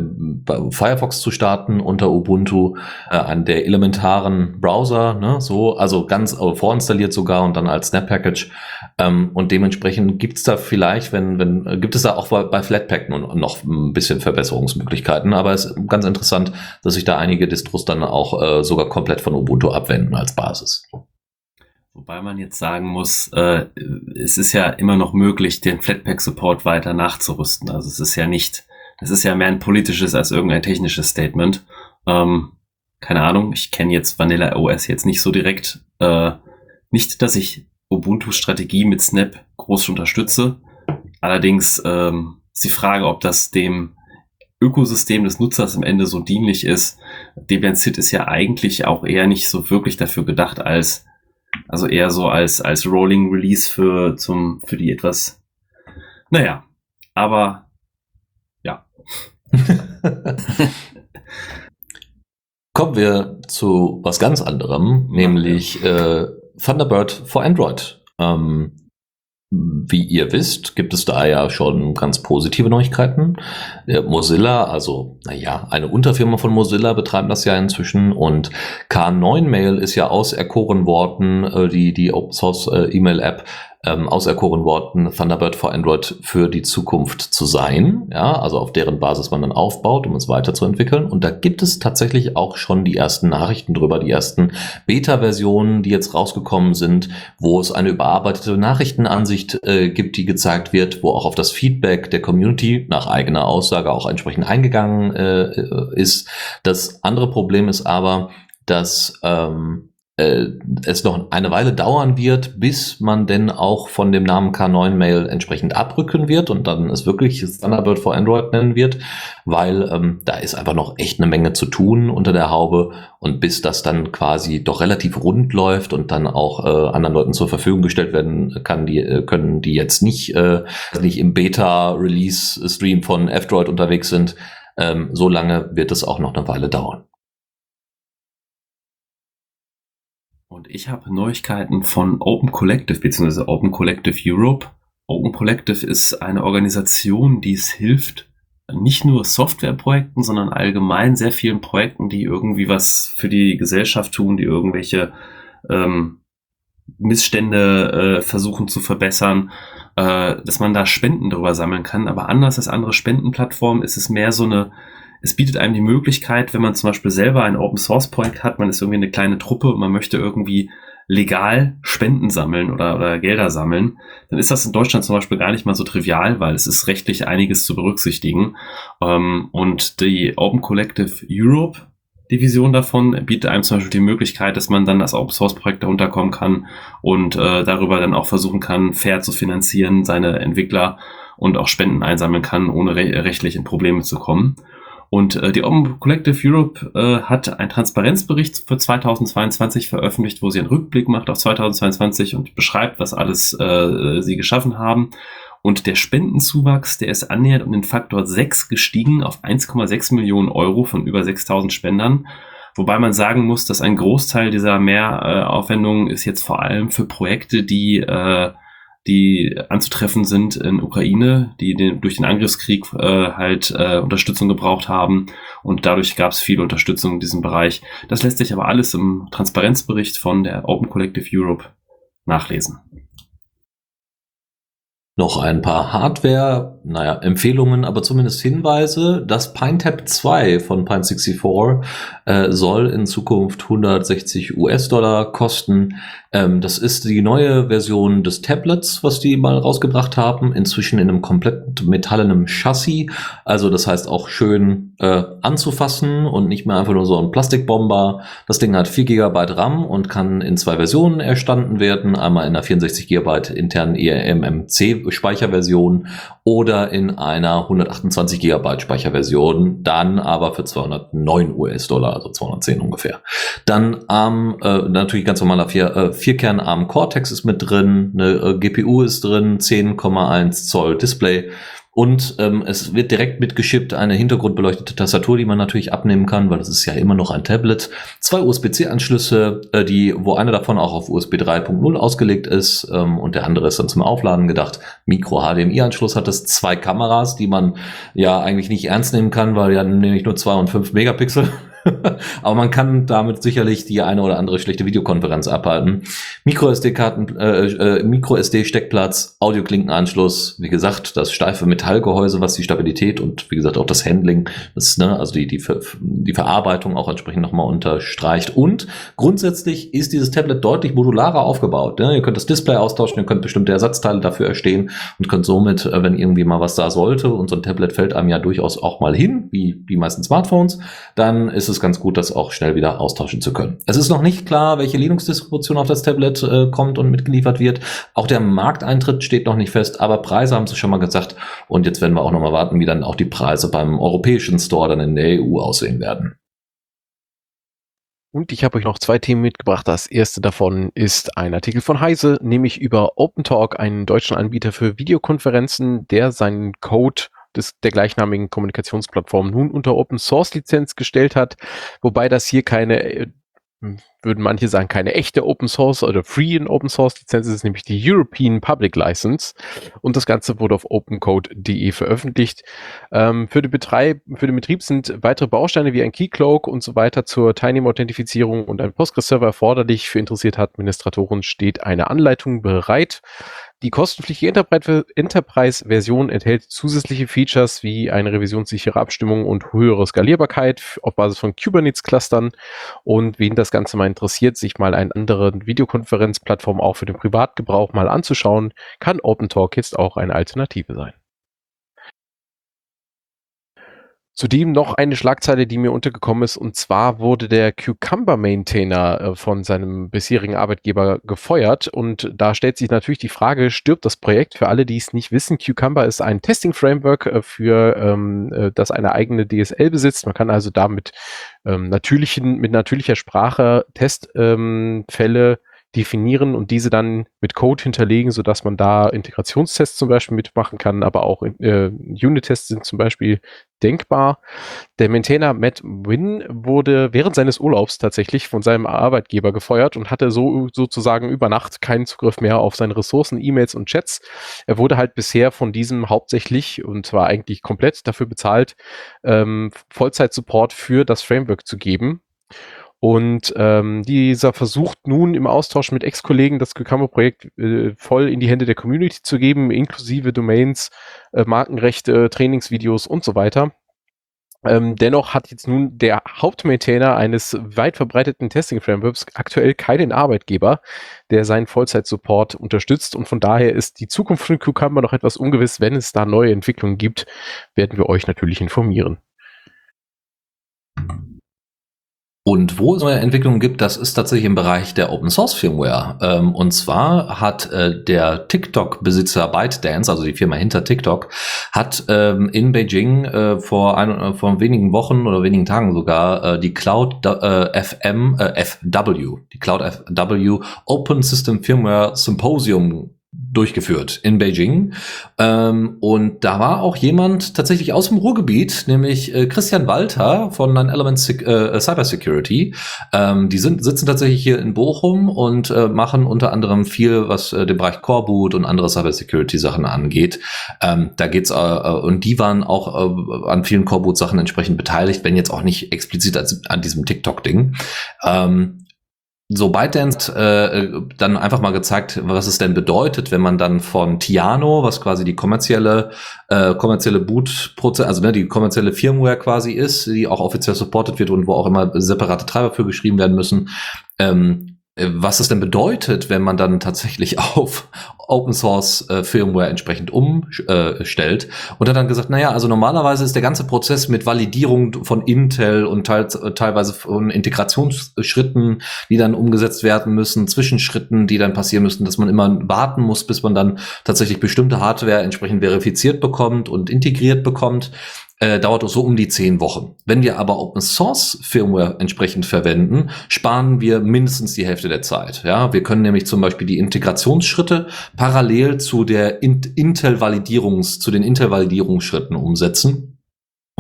Firefox zu starten unter Ubuntu, äh, an der elementaren Browser, ne, so, also ganz äh, vorinstalliert sogar und dann als Snap-Package. Ähm, und dementsprechend gibt's da vielleicht, wenn, wenn, äh, gibt es da auch bei, bei Flatpak noch, noch ein bisschen Verbesserungsmöglichkeiten, aber es ist ganz interessant, dass sich da einige Distros dann auch äh, sogar komplett von Ubuntu abwenden als Basis. Wobei man jetzt sagen muss, äh, es ist ja immer noch möglich, den Flatpak-Support weiter nachzurüsten. Also es ist ja nicht, das ist ja mehr ein politisches als irgendein technisches Statement. Ähm, keine Ahnung, ich kenne jetzt Vanilla OS jetzt nicht so direkt. Äh, nicht, dass ich Ubuntu-Strategie mit Snap groß unterstütze. Allerdings ähm, ist die Frage, ob das dem Ökosystem des Nutzers am Ende so dienlich ist. Debian Sit ist ja eigentlich auch eher nicht so wirklich dafür gedacht als also eher so als, als Rolling Release für, zum, für die etwas, naja, aber ja. <laughs> Kommen wir zu was ganz anderem, nämlich äh, Thunderbird for Android. Ähm, wie ihr wisst, gibt es da ja schon ganz positive Neuigkeiten. Der Mozilla, also naja, eine Unterfirma von Mozilla betreibt das ja inzwischen und K9 Mail ist ja auserkoren worden, äh, die, die Open Source äh, E-Mail App ähm, auserkoren worden, Thunderbird for Android für die Zukunft zu sein. Ja, also auf deren Basis man dann aufbaut, um es weiterzuentwickeln. Und da gibt es tatsächlich auch schon die ersten Nachrichten drüber, die ersten Beta-Versionen, die jetzt rausgekommen sind, wo es eine überarbeitete Nachrichtenansicht äh, gibt, die gezeigt wird, wo auch auf das Feedback der Community nach eigener Aussage auch entsprechend eingegangen äh, ist. Das andere Problem ist aber, dass ähm, äh, es noch eine Weile dauern wird, bis man denn auch von dem Namen K9 Mail entsprechend abrücken wird und dann es wirklich Thunderbird for Android nennen wird, weil ähm, da ist einfach noch echt eine Menge zu tun unter der Haube und bis das dann quasi doch relativ rund läuft und dann auch äh, anderen Leuten zur Verfügung gestellt werden kann, die äh, können die jetzt nicht, äh, nicht im Beta-Release-Stream von F-Droid unterwegs sind, ähm, so lange wird es auch noch eine Weile dauern. Ich habe Neuigkeiten von Open Collective bzw. Open Collective Europe. Open Collective ist eine Organisation, die es hilft, nicht nur Softwareprojekten, sondern allgemein sehr vielen Projekten, die irgendwie was für die Gesellschaft tun, die irgendwelche ähm, Missstände äh, versuchen zu verbessern, äh, dass man da Spenden drüber sammeln kann. Aber anders als andere Spendenplattformen ist es mehr so eine es bietet einem die Möglichkeit, wenn man zum Beispiel selber ein Open Source Projekt hat, man ist irgendwie eine kleine Truppe und man möchte irgendwie legal Spenden sammeln oder, oder Gelder sammeln, dann ist das in Deutschland zum Beispiel gar nicht mal so trivial, weil es ist rechtlich einiges zu berücksichtigen. Ähm, und die Open Collective Europe Division davon bietet einem zum Beispiel die Möglichkeit, dass man dann als Open Source Projekt darunter kommen kann und äh, darüber dann auch versuchen kann, fair zu finanzieren, seine Entwickler und auch Spenden einsammeln kann, ohne re rechtlich in Probleme zu kommen. Und äh, die Open Collective Europe äh, hat einen Transparenzbericht für 2022 veröffentlicht, wo sie einen Rückblick macht auf 2022 und beschreibt, was alles äh, sie geschaffen haben. Und der Spendenzuwachs, der ist annähernd um den Faktor 6 gestiegen auf 1,6 Millionen Euro von über 6000 Spendern. Wobei man sagen muss, dass ein Großteil dieser Mehraufwendungen ist jetzt vor allem für Projekte, die äh, die anzutreffen sind in Ukraine, die den, durch den Angriffskrieg äh, halt äh, Unterstützung gebraucht haben und dadurch gab es viel Unterstützung in diesem Bereich. Das lässt sich aber alles im Transparenzbericht von der Open Collective Europe nachlesen. Noch ein paar Hardware, naja, Empfehlungen, aber zumindest Hinweise. Das PineTap 2 von Pine64 äh, soll in Zukunft 160 US-Dollar kosten. Ähm, das ist die neue Version des Tablets, was die mal rausgebracht haben. Inzwischen in einem komplett metallenem Chassis. Also das heißt auch schön äh, anzufassen und nicht mehr einfach nur so ein Plastikbomber. Das Ding hat 4 GB RAM und kann in zwei Versionen erstanden werden. Einmal in einer 64 GB internen eMMC Speicherversion oder in einer 128 GB Speicherversion. Dann aber für 209 US-Dollar, also 210 ungefähr. Dann ARM, äh, natürlich ganz normaler 4, äh, Vierkern ARM Cortex ist mit drin, eine äh, GPU ist drin, 10,1 Zoll Display. Und ähm, es wird direkt mitgeschippt eine hintergrundbeleuchtete Tastatur, die man natürlich abnehmen kann, weil es ist ja immer noch ein Tablet. Zwei USB-C-Anschlüsse, äh, die, wo einer davon auch auf USB 3.0 ausgelegt ist ähm, und der andere ist dann zum Aufladen gedacht. Micro-HDMI-Anschluss hat es zwei Kameras, die man ja eigentlich nicht ernst nehmen kann, weil ja nämlich nur zwei und fünf Megapixel <laughs> Aber man kann damit sicherlich die eine oder andere schlechte Videokonferenz abhalten. MicroSD-Karten, äh, äh, MicroSD-Steckplatz, Audioklinkenanschluss, wie gesagt, das steife Metallgehäuse, was die Stabilität und wie gesagt auch das Handling, das, ne, also die, die, Ver die Verarbeitung auch entsprechend nochmal unterstreicht. Und grundsätzlich ist dieses Tablet deutlich modularer aufgebaut. Ne? Ihr könnt das Display austauschen, ihr könnt bestimmte Ersatzteile dafür erstehen und könnt somit, äh, wenn irgendwie mal was da sollte, und so ein Tablet fällt einem ja durchaus auch mal hin, wie die meisten Smartphones, dann ist es ganz gut, das auch schnell wieder austauschen zu können. Es ist noch nicht klar, welche Linux-Distribution auf das Tablet äh, kommt und mitgeliefert wird. Auch der Markteintritt steht noch nicht fest, aber Preise haben sie schon mal gesagt. Und jetzt werden wir auch noch mal warten, wie dann auch die Preise beim europäischen Store dann in der EU aussehen werden. Und ich habe euch noch zwei Themen mitgebracht. Das erste davon ist ein Artikel von Heise, nämlich über OpenTalk, einen deutschen Anbieter für Videokonferenzen, der seinen Code des, der gleichnamigen Kommunikationsplattform nun unter Open Source Lizenz gestellt hat, wobei das hier keine äh, würden manche sagen, keine echte Open Source oder Free in Open Source Lizenz, ist nämlich die European Public License und das Ganze wurde auf opencode.de veröffentlicht. Ähm, für, den Betreib, für den Betrieb sind weitere Bausteine wie ein Keycloak und so weiter zur Teilnehmerauthentifizierung und ein Postgres-Server erforderlich. Für interessierte Administratoren steht eine Anleitung bereit. Die kostenpflichtige Enterprise-Version enthält zusätzliche Features wie eine revisionssichere Abstimmung und höhere Skalierbarkeit auf Basis von Kubernetes-Clustern. Und wen das Ganze mal interessiert, sich mal einen anderen Videokonferenzplattform auch für den Privatgebrauch mal anzuschauen, kann OpenTalk jetzt auch eine Alternative sein. Zudem noch eine Schlagzeile, die mir untergekommen ist, und zwar wurde der Cucumber Maintainer äh, von seinem bisherigen Arbeitgeber gefeuert. Und da stellt sich natürlich die Frage, stirbt das Projekt? Für alle, die es nicht wissen, Cucumber ist ein Testing-Framework äh, für ähm, äh, das eine eigene DSL besitzt. Man kann also damit ähm, natürlichen, mit natürlicher Sprache Testfälle ähm, definieren und diese dann mit Code hinterlegen, sodass man da Integrationstests zum Beispiel mitmachen kann, aber auch äh, Unit-Tests sind zum Beispiel denkbar. Der Maintainer Matt Wynn wurde während seines Urlaubs tatsächlich von seinem Arbeitgeber gefeuert und hatte so sozusagen über Nacht keinen Zugriff mehr auf seine Ressourcen, E-Mails und Chats. Er wurde halt bisher von diesem hauptsächlich und zwar eigentlich komplett dafür bezahlt, ähm, Vollzeit-Support für das Framework zu geben. Und ähm, dieser versucht nun im Austausch mit Ex-Kollegen das Cucumber-Projekt äh, voll in die Hände der Community zu geben, inklusive Domains, äh, Markenrechte, Trainingsvideos und so weiter. Ähm, dennoch hat jetzt nun der Hauptmaintainer eines weit verbreiteten Testing-Frameworks aktuell keinen Arbeitgeber, der seinen Vollzeit-Support unterstützt. Und von daher ist die Zukunft von Cucumber noch etwas ungewiss. Wenn es da neue Entwicklungen gibt, werden wir euch natürlich informieren. Und wo es neue Entwicklungen gibt, das ist tatsächlich im Bereich der Open Source Firmware. Ähm, und zwar hat äh, der TikTok-Besitzer ByteDance, also die Firma hinter TikTok, hat ähm, in Beijing äh, vor, ein, äh, vor wenigen Wochen oder wenigen Tagen sogar äh, die Cloud äh, FM, äh, FW, die Cloud FW Open System Firmware Symposium durchgeführt in Beijing. Ähm, und da war auch jemand tatsächlich aus dem Ruhrgebiet, nämlich äh, Christian Walter von Nine Element Sec äh, Cybersecurity. Ähm, die sind, sitzen tatsächlich hier in Bochum und äh, machen unter anderem viel, was äh, den Bereich Coreboot und andere Cybersecurity-Sachen angeht. Ähm, da geht's äh, äh, und die waren auch äh, an vielen Coreboot-Sachen entsprechend beteiligt, wenn jetzt auch nicht explizit als, an diesem TikTok-Ding. Ähm, so ByteDance äh, dann einfach mal gezeigt, was es denn bedeutet, wenn man dann von Tiano, was quasi die kommerzielle äh, kommerzielle Boot-Prozess, also ne, die kommerzielle Firmware quasi ist, die auch offiziell supported wird und wo auch immer separate Treiber für geschrieben werden müssen, ähm, äh, was es denn bedeutet, wenn man dann tatsächlich <laughs> auf Open Source äh, Firmware entsprechend umstellt. Äh, und hat dann gesagt, naja, also normalerweise ist der ganze Prozess mit Validierung von Intel und teils, äh, teilweise von Integrationsschritten, die dann umgesetzt werden müssen, Zwischenschritten, die dann passieren müssen, dass man immer warten muss, bis man dann tatsächlich bestimmte Hardware entsprechend verifiziert bekommt und integriert bekommt äh, dauert so um die zehn Wochen. Wenn wir aber Open Source Firmware entsprechend verwenden, sparen wir mindestens die Hälfte der Zeit. Ja, wir können nämlich zum Beispiel die Integrationsschritte parallel zu der Intel-Validierungs, zu den Intel-Validierungsschritten umsetzen.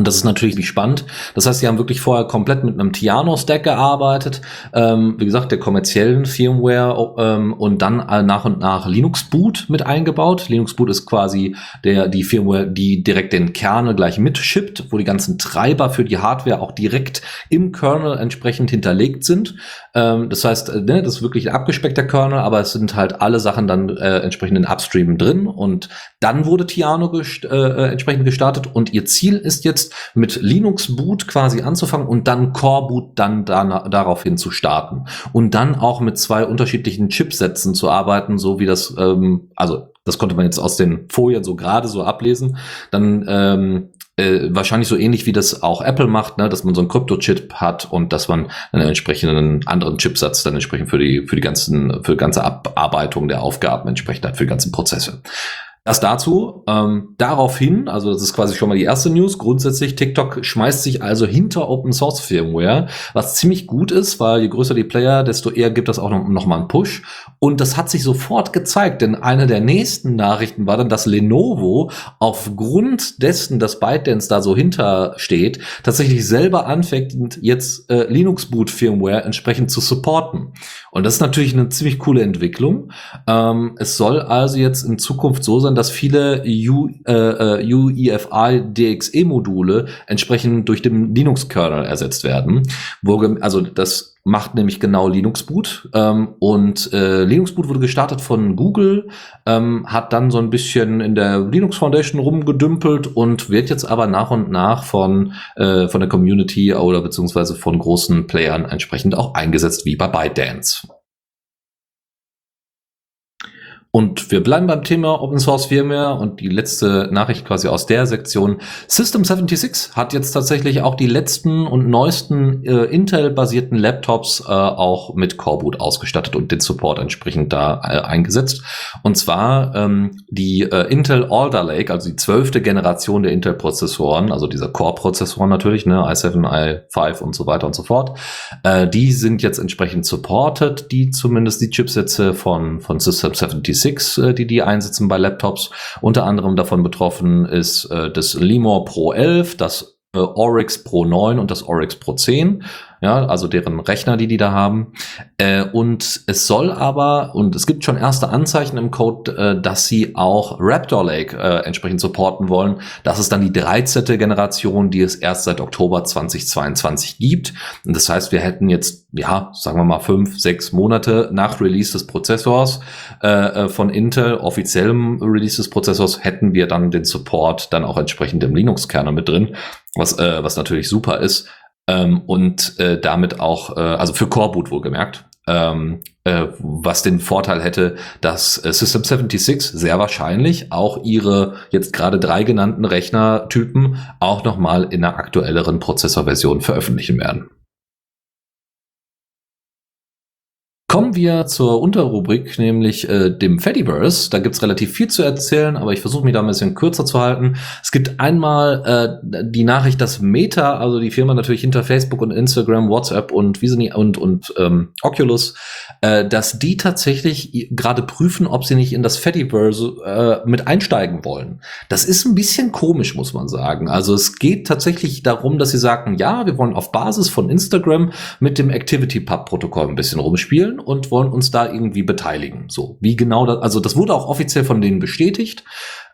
Und das ist natürlich spannend. Das heißt, sie haben wirklich vorher komplett mit einem Tiano-Stack gearbeitet, ähm, wie gesagt, der kommerziellen Firmware ähm, und dann nach und nach Linux Boot mit eingebaut. Linux Boot ist quasi der, die Firmware, die direkt den Kernel gleich mitschippt, wo die ganzen Treiber für die Hardware auch direkt im Kernel entsprechend hinterlegt sind. Ähm, das heißt, äh, ne, das ist wirklich ein abgespeckter Kernel, aber es sind halt alle Sachen dann äh, entsprechend in Upstream drin. Und dann wurde Tiano gest äh, äh, entsprechend gestartet. Und ihr Ziel ist jetzt, mit Linux Boot quasi anzufangen und dann Core Boot dann da, daraufhin zu starten. Und dann auch mit zwei unterschiedlichen Chipsätzen zu arbeiten, so wie das, ähm, also das konnte man jetzt aus den Folien so gerade so ablesen, dann ähm, äh, wahrscheinlich so ähnlich wie das auch Apple macht, ne, dass man so einen Krypto-Chip hat und dass man einen entsprechenden anderen Chipsatz dann entsprechend für die für die ganzen für die ganze Abarbeitung der Aufgaben entsprechend hat für die ganzen Prozesse. Das dazu. Ähm, daraufhin, also das ist quasi schon mal die erste News. Grundsätzlich, TikTok schmeißt sich also hinter Open Source Firmware, was ziemlich gut ist, weil je größer die Player, desto eher gibt das auch noch, noch mal einen Push. Und das hat sich sofort gezeigt, denn eine der nächsten Nachrichten war dann, dass Lenovo aufgrund dessen, dass ByteDance da so hintersteht, tatsächlich selber anfängt, jetzt äh, Linux Boot Firmware entsprechend zu supporten. Und das ist natürlich eine ziemlich coole Entwicklung. Ähm, es soll also jetzt in Zukunft so sein, dass viele U, äh, äh UEFI DXE-Module entsprechend durch den Linux-Kernel ersetzt werden. Wo, also das macht nämlich genau Linux Boot ähm, und äh, Linux Boot wurde gestartet von Google, ähm, hat dann so ein bisschen in der Linux Foundation rumgedümpelt und wird jetzt aber nach und nach von äh, von der Community oder beziehungsweise von großen Playern entsprechend auch eingesetzt wie bei ByteDance. Und wir bleiben beim Thema Open Source Firmware und die letzte Nachricht quasi aus der Sektion. System76 hat jetzt tatsächlich auch die letzten und neuesten äh, Intel-basierten Laptops äh, auch mit Coreboot ausgestattet und den Support entsprechend da äh, eingesetzt. Und zwar ähm, die äh, Intel Alder Lake, also die zwölfte Generation der Intel-Prozessoren, also dieser Core-Prozessoren natürlich, ne, i7, i5 und so weiter und so fort. Äh, die sind jetzt entsprechend supported, die zumindest die Chipsätze von, von System76 x86, äh, die die einsetzen bei Laptops. Unter anderem davon betroffen ist äh, das Limor Pro 11, das äh, Oryx Pro 9 und das Oryx Pro 10 ja, also deren Rechner, die die da haben. Äh, und es soll aber, und es gibt schon erste Anzeichen im Code, äh, dass sie auch Raptor Lake äh, entsprechend supporten wollen. Das ist dann die 13. Generation, die es erst seit Oktober 2022 gibt. Und das heißt, wir hätten jetzt, ja, sagen wir mal fünf, sechs Monate nach Release des Prozessors äh, äh von Intel, offiziellem Release des Prozessors, hätten wir dann den Support dann auch entsprechend im Linux-Kernel mit drin, was, äh, was natürlich super ist ähm, und äh, damit auch, äh, also für Coreboot wohlgemerkt, ähm, äh, was den Vorteil hätte, dass äh, System 76 sehr wahrscheinlich auch ihre jetzt gerade drei genannten Rechnertypen auch nochmal in einer aktuelleren Prozessorversion veröffentlichen werden. Kommen wir zur Unterrubrik, nämlich äh, dem Fediverse. Da gibt's relativ viel zu erzählen, aber ich versuche mich da ein bisschen kürzer zu halten. Es gibt einmal äh, die Nachricht, dass Meta, also die Firma natürlich hinter Facebook und Instagram, WhatsApp und Visony und, und ähm, Oculus, äh, dass die tatsächlich gerade prüfen, ob sie nicht in das Fediverse äh, mit einsteigen wollen. Das ist ein bisschen komisch, muss man sagen. Also es geht tatsächlich darum, dass sie sagen, ja, wir wollen auf Basis von Instagram mit dem ActivityPub-Protokoll ein bisschen rumspielen und wollen uns da irgendwie beteiligen. So, wie genau das, also das wurde auch offiziell von denen bestätigt.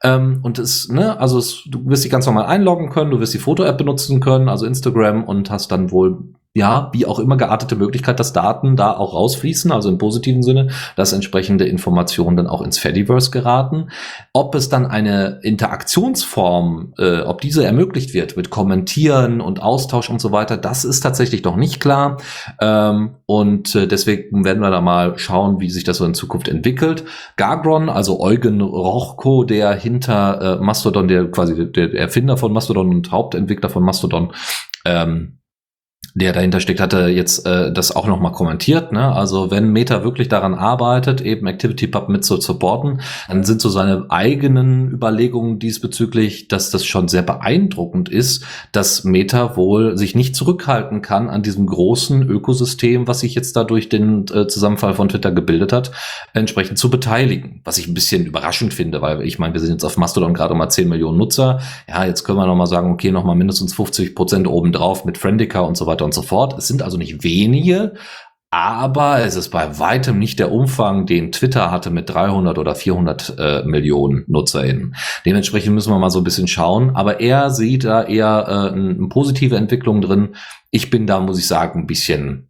Ähm, und es, ne, also es, du wirst dich ganz normal einloggen können, du wirst die Foto-App benutzen können, also Instagram und hast dann wohl ja, wie auch immer geartete Möglichkeit, dass Daten da auch rausfließen, also im positiven Sinne, dass entsprechende Informationen dann auch ins Fediverse geraten. Ob es dann eine Interaktionsform, äh, ob diese ermöglicht wird mit Kommentieren und Austausch und so weiter, das ist tatsächlich noch nicht klar. Ähm, und äh, deswegen werden wir da mal schauen, wie sich das so in Zukunft entwickelt. Gargron, also Eugen Rochko, der hinter äh, Mastodon, der quasi der Erfinder von Mastodon und Hauptentwickler von Mastodon, ähm, der dahinter steckt, hatte jetzt äh, das auch nochmal kommentiert. Ne? Also wenn Meta wirklich daran arbeitet, eben ActivityPub mit zu supporten, dann sind so seine eigenen Überlegungen diesbezüglich, dass das schon sehr beeindruckend ist, dass Meta wohl sich nicht zurückhalten kann an diesem großen Ökosystem, was sich jetzt da durch den äh, Zusammenfall von Twitter gebildet hat, entsprechend zu beteiligen. Was ich ein bisschen überraschend finde, weil ich meine, wir sind jetzt auf Mastodon gerade mal 10 Millionen Nutzer. Ja, jetzt können wir nochmal sagen, okay, nochmal mindestens 50 Prozent obendrauf mit Friendica und so weiter und so fort. Es sind also nicht wenige, aber es ist bei weitem nicht der Umfang, den Twitter hatte mit 300 oder 400 äh, Millionen NutzerInnen. Dementsprechend müssen wir mal so ein bisschen schauen. Aber er sieht da eher äh, eine positive Entwicklung drin. Ich bin da, muss ich sagen, ein bisschen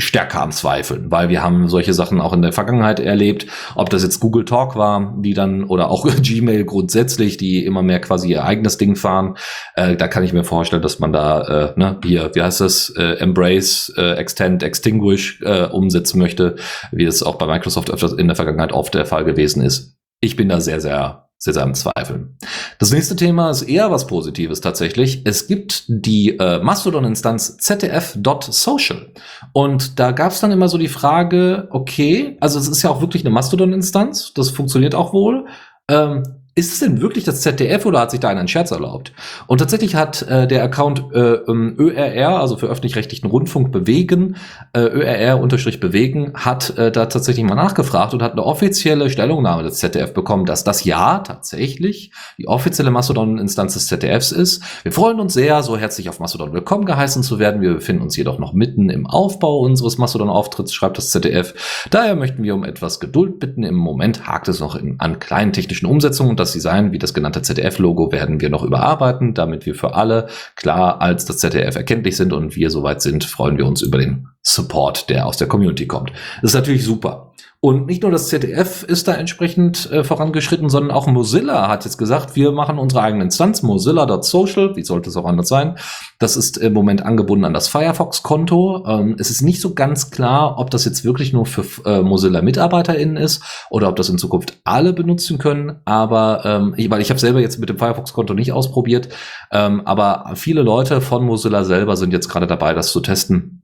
stärker am Zweifeln, weil wir haben solche Sachen auch in der Vergangenheit erlebt, ob das jetzt Google Talk war, die dann oder auch <laughs> Gmail grundsätzlich, die immer mehr quasi ihr eigenes Ding fahren. Äh, da kann ich mir vorstellen, dass man da äh, ne, hier, wie heißt das, äh, Embrace, äh, Extend, Extinguish äh, umsetzen möchte, wie es auch bei Microsoft öfters in der Vergangenheit oft der Fall gewesen ist. Ich bin da sehr, sehr sehr, sehr am Zweifeln. Das nächste Thema ist eher was Positives tatsächlich. Es gibt die äh, Mastodon-Instanz ZDF.social. Und da gab es dann immer so die Frage, okay, also es ist ja auch wirklich eine Mastodon-Instanz, das funktioniert auch wohl. Ähm, ist es denn wirklich das ZDF oder hat sich da einer einen Scherz erlaubt? Und tatsächlich hat äh, der Account äh, ähm, ÖRR, also für öffentlich-rechtlichen Rundfunk bewegen, äh, ÖRR-bewegen, hat äh, da tatsächlich mal nachgefragt und hat eine offizielle Stellungnahme des ZDF bekommen, dass das ja tatsächlich die offizielle Mastodon-Instanz des ZDFs ist. Wir freuen uns sehr, so herzlich auf Mastodon willkommen geheißen zu werden. Wir befinden uns jedoch noch mitten im Aufbau unseres Mastodon-Auftritts, schreibt das ZDF. Daher möchten wir um etwas Geduld bitten. Im Moment hakt es noch in, an kleinen technischen Umsetzungen das Design wie das genannte ZDF-Logo werden wir noch überarbeiten, damit wir für alle klar als das ZDF erkenntlich sind und wir soweit sind, freuen wir uns über den Support, der aus der Community kommt. Das ist natürlich super. Und nicht nur das ZDF ist da entsprechend äh, vorangeschritten, sondern auch Mozilla hat jetzt gesagt, wir machen unsere eigene Instanz, mozilla.social, wie sollte es auch anders sein. Das ist im Moment angebunden an das Firefox-Konto. Ähm, es ist nicht so ganz klar, ob das jetzt wirklich nur für äh, Mozilla-MitarbeiterInnen ist oder ob das in Zukunft alle benutzen können. Aber ähm, ich, weil ich habe selber jetzt mit dem Firefox-Konto nicht ausprobiert, ähm, aber viele Leute von Mozilla selber sind jetzt gerade dabei, das zu testen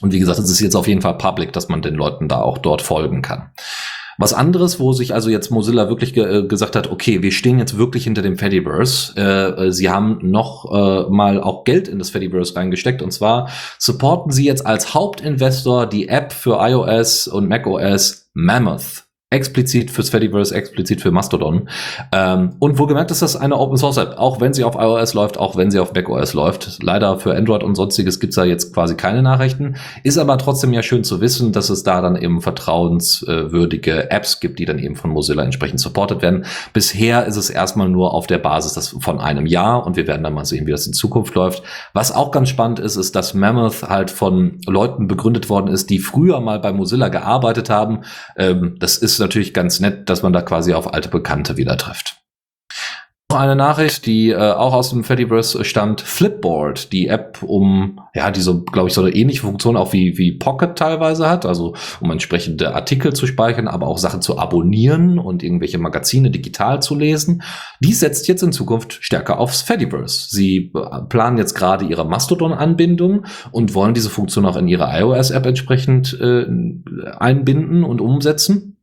und wie gesagt, es ist jetzt auf jeden Fall public, dass man den Leuten da auch dort folgen kann. Was anderes, wo sich also jetzt Mozilla wirklich ge äh, gesagt hat, okay, wir stehen jetzt wirklich hinter dem Fediverse. Äh, äh, sie haben noch äh, mal auch Geld in das Fediverse reingesteckt und zwar supporten sie jetzt als Hauptinvestor die App für iOS und macOS Mammoth explizit fürs Fediverse, explizit für Mastodon. Ähm, und wohlgemerkt ist das eine Open Source App, auch wenn sie auf iOS läuft, auch wenn sie auf macOS läuft. Leider für Android und sonstiges gibt's da jetzt quasi keine Nachrichten. Ist aber trotzdem ja schön zu wissen, dass es da dann eben vertrauenswürdige Apps gibt, die dann eben von Mozilla entsprechend supportet werden. Bisher ist es erstmal nur auf der Basis das von einem Jahr und wir werden dann mal sehen, wie das in Zukunft läuft. Was auch ganz spannend ist, ist, dass Mammoth halt von Leuten begründet worden ist, die früher mal bei Mozilla gearbeitet haben. Ähm, das ist natürlich ganz nett, dass man da quasi auf alte Bekannte wieder trifft. Noch eine Nachricht, die äh, auch aus dem Fediverse stammt. Flipboard, die App, um, ja, die so, glaube ich, so eine ähnliche Funktion auch wie, wie Pocket teilweise hat, also um entsprechende Artikel zu speichern, aber auch Sachen zu abonnieren und irgendwelche Magazine digital zu lesen. Die setzt jetzt in Zukunft stärker aufs Fediverse. Sie äh, planen jetzt gerade ihre Mastodon-Anbindung und wollen diese Funktion auch in ihre iOS-App entsprechend äh, einbinden und umsetzen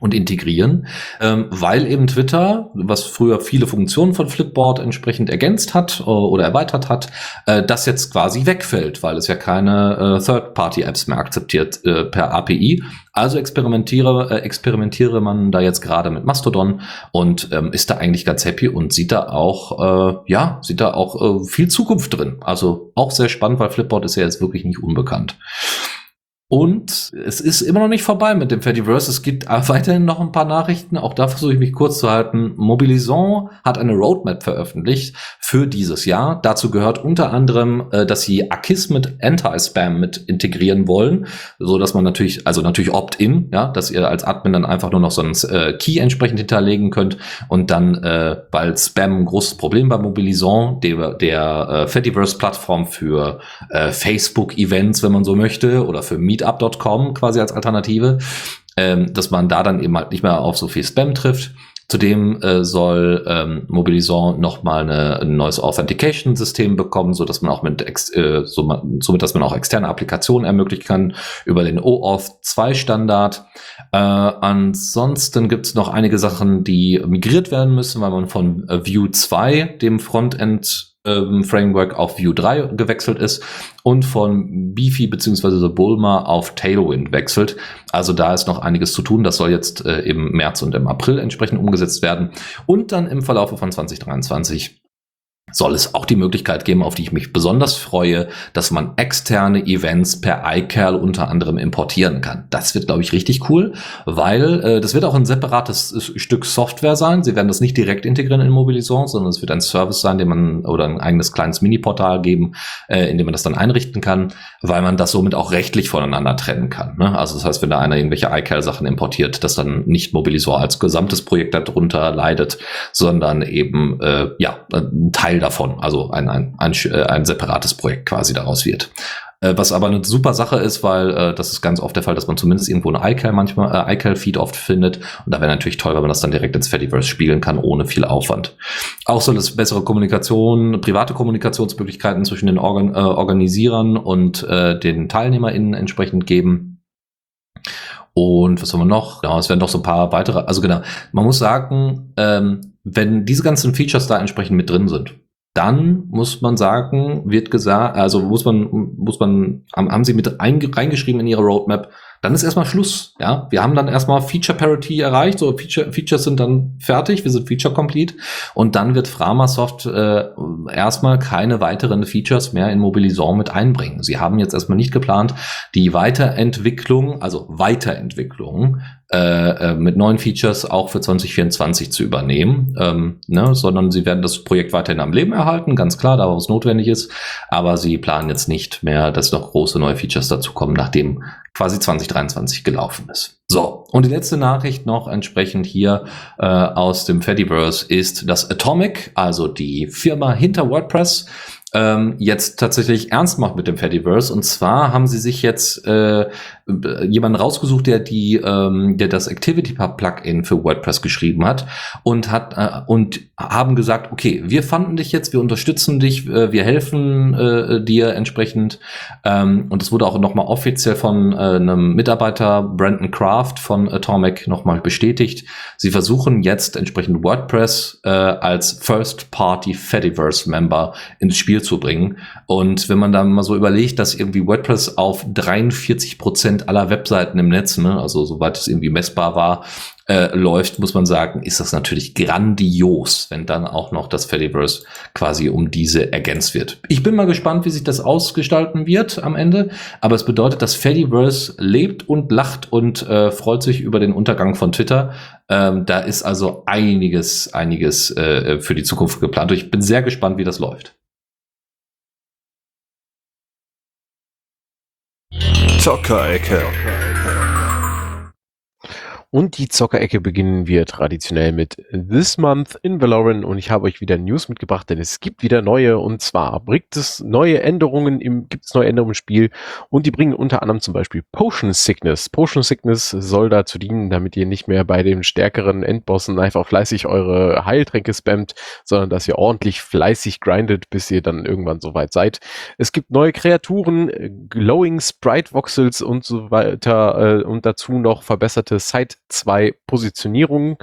und integrieren, ähm, weil eben Twitter, was früher viele Funktionen von Flipboard entsprechend ergänzt hat äh, oder erweitert hat, äh, das jetzt quasi wegfällt, weil es ja keine äh, Third-Party-Apps mehr akzeptiert äh, per API. Also experimentiere, äh, experimentiere man da jetzt gerade mit Mastodon und ähm, ist da eigentlich ganz happy und sieht da auch, ja, sieht da auch viel Zukunft drin. Also auch sehr spannend, weil Flipboard ist ja jetzt wirklich nicht unbekannt. Und es ist immer noch nicht vorbei mit dem Fediverse. Es gibt <laughs> weiterhin noch ein paar Nachrichten. Auch da versuche ich mich kurz zu halten. Mobilison hat eine Roadmap veröffentlicht für dieses Jahr. Dazu gehört unter anderem, äh, dass sie Akis mit Anti-Spam mit integrieren wollen, so dass man natürlich, also natürlich Opt-in, ja, dass ihr als Admin dann einfach nur noch so ein äh, Key entsprechend hinterlegen könnt und dann, äh, weil Spam ein großes Problem bei Mobilison, der, der Fediverse-Plattform für Facebook-Events, wenn man so möchte, oder für meetup.com quasi als Alternative, ähm, dass man da dann eben halt nicht mehr auf so viel Spam trifft. Zudem äh, soll ähm, Mobilison nochmal ein neues Authentication-System bekommen, so dass man auch mit ex äh, so man, somit, dass man auch externe Applikationen ermöglichen kann über den OAuth 2 Standard. Äh, ansonsten gibt es noch einige Sachen, die migriert werden müssen, weil man von äh, Vue 2, dem Frontend ähm, Framework auf Vue 3 gewechselt ist und von Beefy bzw. Bulma auf Tailwind wechselt. Also da ist noch einiges zu tun. Das soll jetzt äh, im März und im April entsprechend umgesetzt werden. Und dann im Verlauf von 2023 soll es auch die Möglichkeit geben, auf die ich mich besonders freue, dass man externe Events per iCal unter anderem importieren kann. Das wird, glaube ich, richtig cool, weil äh, das wird auch ein separates Stück Software sein. Sie werden das nicht direkt integrieren in Mobilisation, sondern es wird ein Service sein, den man oder ein eigenes kleines Mini-Portal geben, äh, in dem man das dann einrichten kann, weil man das somit auch rechtlich voneinander trennen kann. Ne? Also das heißt, wenn da einer irgendwelche iCal-Sachen importiert, dass dann nicht Mobilisor als gesamtes Projekt darunter leidet, sondern eben äh, ja ein Teil davon, also ein, ein, ein, äh, ein separates Projekt quasi daraus wird. Äh, was aber eine super Sache ist, weil äh, das ist ganz oft der Fall, dass man zumindest irgendwo ein iCal manchmal, äh, iCal-Feed oft findet. Und da wäre natürlich toll, wenn man das dann direkt ins Fediverse spielen kann, ohne viel Aufwand. Auch soll es bessere Kommunikation, private Kommunikationsmöglichkeiten zwischen den Organ äh, Organisierern und äh, den TeilnehmerInnen entsprechend geben. Und was haben wir noch? Ja, es werden doch so ein paar weitere, also genau, man muss sagen, ähm, wenn diese ganzen Features da entsprechend mit drin sind, dann muss man sagen, wird gesagt, also muss man, muss man, haben sie mit reingeschrieben in ihre Roadmap, dann ist erstmal Schluss. Ja, wir haben dann erstmal Feature Parity erreicht, so Feature, Features sind dann fertig, wir sind Feature Complete und dann wird Framasoft äh, erstmal keine weiteren Features mehr in Mobilison mit einbringen. Sie haben jetzt erstmal nicht geplant, die Weiterentwicklung, also Weiterentwicklung äh, äh mit neuen Features auch für 2024 zu übernehmen, ähm, ne, sondern sie werden das Projekt weiterhin am Leben erhalten, ganz klar, da wo es notwendig ist, aber sie planen jetzt nicht mehr, dass noch große neue Features dazu kommen, nachdem quasi 2023 gelaufen ist. So, und die letzte Nachricht noch entsprechend hier äh, aus dem Fediverse ist, dass Atomic, also die Firma hinter WordPress, ähm, jetzt tatsächlich ernst macht mit dem Fediverse. Und zwar haben sie sich jetzt äh, jemanden rausgesucht, der die, ähm, der das Activity Plugin für WordPress geschrieben hat und hat äh, und haben gesagt, okay, wir fanden dich jetzt, wir unterstützen dich, äh, wir helfen äh, dir entsprechend. Ähm, und es wurde auch nochmal offiziell von äh, einem Mitarbeiter Brandon Kraft von Atomic nochmal bestätigt. Sie versuchen jetzt entsprechend WordPress äh, als First Party Fediverse Member ins Spiel zu bringen. Und wenn man dann mal so überlegt, dass irgendwie WordPress auf 43 Prozent aller Webseiten im Netz, ne, also soweit es irgendwie messbar war, äh, läuft, muss man sagen, ist das natürlich grandios, wenn dann auch noch das Fediverse quasi um diese ergänzt wird. Ich bin mal gespannt, wie sich das ausgestalten wird am Ende, aber es bedeutet, dass Fediverse lebt und lacht und äh, freut sich über den Untergang von Twitter. Ähm, da ist also einiges, einiges äh, für die Zukunft geplant. Ich bin sehr gespannt, wie das läuft. Zockerecke. Und die Zockerecke beginnen wir traditionell mit This Month in Valorant und ich habe euch wieder News mitgebracht, denn es gibt wieder neue und zwar bringt es neue Änderungen im, gibt es neue Änderungen im Spiel und die bringen unter anderem zum Beispiel Potion Sickness. Potion Sickness soll dazu dienen, damit ihr nicht mehr bei den stärkeren Endbossen einfach fleißig eure Heiltränke spammt, sondern dass ihr ordentlich fleißig grindet, bis ihr dann irgendwann soweit seid. Es gibt neue Kreaturen, Glowing Sprite Voxels und so weiter äh, und dazu noch verbesserte Side zwei Positionierungen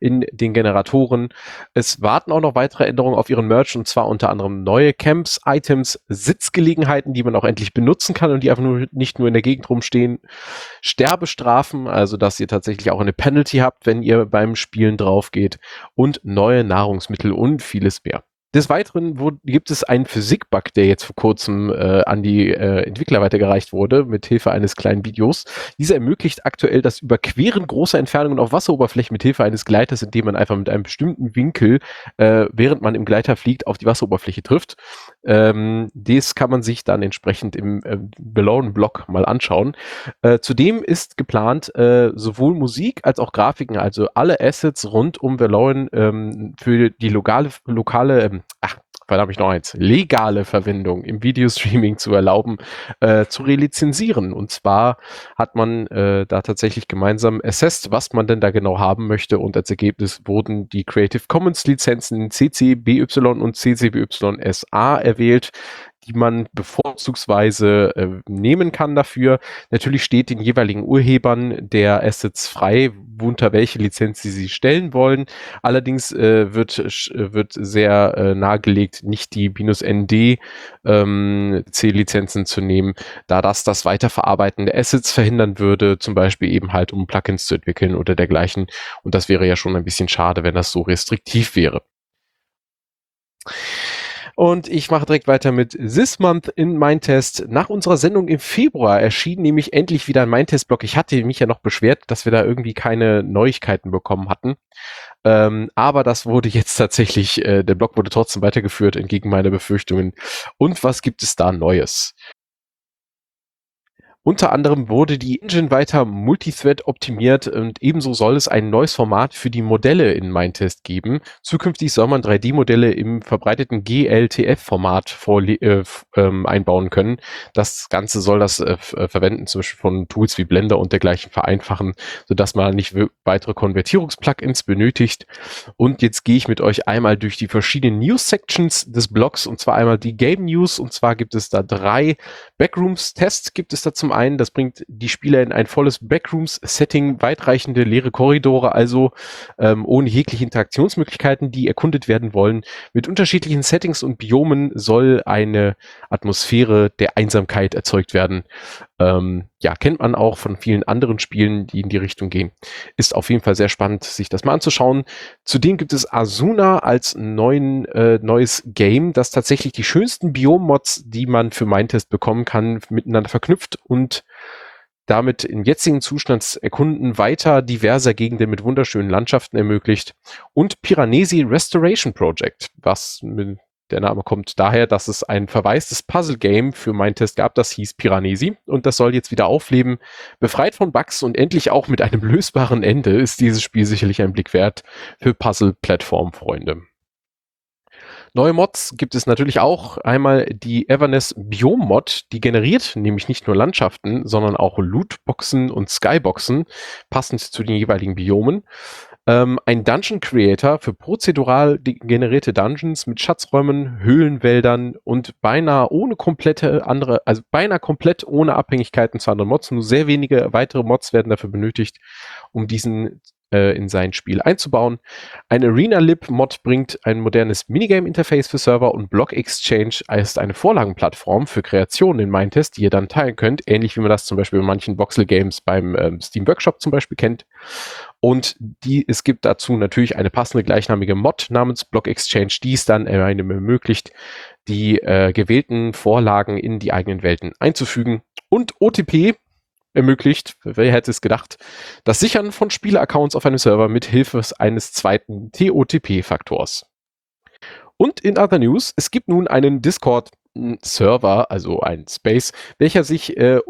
in den Generatoren. Es warten auch noch weitere Änderungen auf ihren Merch und zwar unter anderem neue Camps, Items, Sitzgelegenheiten, die man auch endlich benutzen kann und die einfach nur nicht nur in der Gegend rumstehen. Sterbestrafen, also dass ihr tatsächlich auch eine Penalty habt, wenn ihr beim Spielen drauf geht und neue Nahrungsmittel und vieles mehr. Des Weiteren wo, gibt es einen Physik-Bug, der jetzt vor kurzem äh, an die äh, Entwickler weitergereicht wurde, mit Hilfe eines kleinen Videos. Dieser ermöglicht aktuell das Überqueren großer Entfernungen auf Wasseroberfläche mit Hilfe eines Gleiters, indem man einfach mit einem bestimmten Winkel, äh, während man im Gleiter fliegt, auf die Wasseroberfläche trifft. Ähm, das kann man sich dann entsprechend im äh, Below-Blog mal anschauen. Äh, zudem ist geplant, äh, sowohl Musik als auch Grafiken, also alle Assets rund um Valoran ähm, für die lokale, lokale ähm, ach, da habe ich noch eins, legale Verwendung im Videostreaming zu erlauben, äh, zu relizenzieren. Und zwar hat man äh, da tatsächlich gemeinsam assessed, was man denn da genau haben möchte. Und als Ergebnis wurden die Creative Commons Lizenzen CC BY und CC BY SA erwählt die man bevorzugsweise äh, nehmen kann dafür. Natürlich steht den jeweiligen Urhebern der Assets frei, unter welche Lizenz sie sie stellen wollen. Allerdings äh, wird, wird sehr äh, nahegelegt, nicht die ND ähm, C-Lizenzen zu nehmen, da das das Weiterverarbeiten der Assets verhindern würde, zum Beispiel eben halt um Plugins zu entwickeln oder dergleichen. Und das wäre ja schon ein bisschen schade, wenn das so restriktiv wäre. Und ich mache direkt weiter mit This Month in Mindtest. Nach unserer Sendung im Februar erschien nämlich endlich wieder ein Mindtest-Blog. Ich hatte mich ja noch beschwert, dass wir da irgendwie keine Neuigkeiten bekommen hatten. Ähm, aber das wurde jetzt <laughs> tatsächlich, äh, der Blog wurde trotzdem weitergeführt, entgegen meiner Befürchtungen. Und was gibt es da Neues? Unter anderem wurde die Engine weiter Multithread optimiert und ebenso soll es ein neues Format für die Modelle in Mindtest geben. Zukünftig soll man 3D-Modelle im verbreiteten GLTF-Format äh, ähm, einbauen können. Das Ganze soll das äh, äh, Verwenden zum Beispiel von Tools wie Blender und dergleichen vereinfachen, sodass man nicht weitere Konvertierungsplugins benötigt. Und jetzt gehe ich mit euch einmal durch die verschiedenen News-Sections des Blogs und zwar einmal die Game News und zwar gibt es da drei Backrooms-Tests gibt es da zum einen, das bringt die Spieler in ein volles Backrooms-Setting, weitreichende leere Korridore, also ähm, ohne jegliche Interaktionsmöglichkeiten, die erkundet werden wollen. Mit unterschiedlichen Settings und Biomen soll eine Atmosphäre der Einsamkeit erzeugt werden. Ähm, ja, kennt man auch von vielen anderen Spielen, die in die Richtung gehen. Ist auf jeden Fall sehr spannend, sich das mal anzuschauen. Zudem gibt es Asuna als neuen, äh, neues Game, das tatsächlich die schönsten Biom-Mods, die man für Mindtest bekommen kann, miteinander verknüpft und damit im jetzigen Zustand erkunden weiter diverser Gegenden mit wunderschönen Landschaften ermöglicht und Piranesi Restoration Project, was mit der Name kommt daher, dass es ein verwaistes Puzzle-Game für meinen Test gab, das hieß Piranesi und das soll jetzt wieder aufleben. Befreit von Bugs und endlich auch mit einem <laughs> lösbaren Ende ist dieses Spiel sicherlich ein Blick wert für Puzzle-Plattform-Freunde. Neue Mods gibt es natürlich auch. Einmal die Everness Biome Mod, die generiert nämlich nicht nur Landschaften, sondern auch Lootboxen und Skyboxen, passend zu den jeweiligen Biomen. Ähm, ein Dungeon Creator für prozedural generierte Dungeons mit Schatzräumen, Höhlenwäldern und beinahe ohne komplette andere, also beinahe komplett ohne Abhängigkeiten zu anderen Mods. Nur sehr wenige weitere Mods werden dafür benötigt, um diesen äh, in sein Spiel einzubauen. Ein Arena-Lib-Mod bringt ein modernes Minigame-Interface für Server und Block Exchange ist eine Vorlagenplattform für Kreationen in Mindtest, die ihr dann teilen könnt, ähnlich wie man das zum Beispiel in manchen Voxel-Games beim ähm, Steam Workshop zum Beispiel kennt. Und die, es gibt dazu natürlich eine passende gleichnamige Mod namens Block Exchange, die es dann einem ermöglicht, die äh, gewählten Vorlagen in die eigenen Welten einzufügen. Und OTP ermöglicht, wer hätte es gedacht, das Sichern von Spieleraccounts auf einem Server mit Hilfe eines zweiten TOTP-Faktors. Und in Other News, es gibt nun einen Discord-Server, also ein Space, welcher sich äh,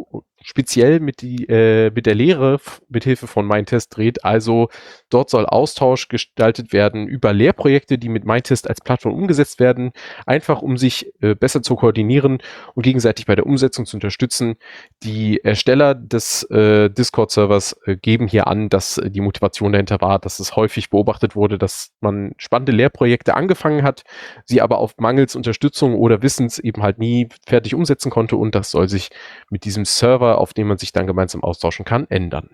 speziell mit, die, äh, mit der Lehre mit Hilfe von Mindtest dreht. Also dort soll Austausch gestaltet werden über Lehrprojekte, die mit Mindtest als Plattform umgesetzt werden, einfach um sich äh, besser zu koordinieren und gegenseitig bei der Umsetzung zu unterstützen. Die Ersteller des äh, Discord-Servers äh, geben hier an, dass die Motivation dahinter war, dass es häufig beobachtet wurde, dass man spannende Lehrprojekte angefangen hat, sie aber auf mangels Unterstützung oder Wissens eben halt nie fertig umsetzen konnte und das soll sich mit diesem Server auf dem man sich dann gemeinsam austauschen kann, ändern.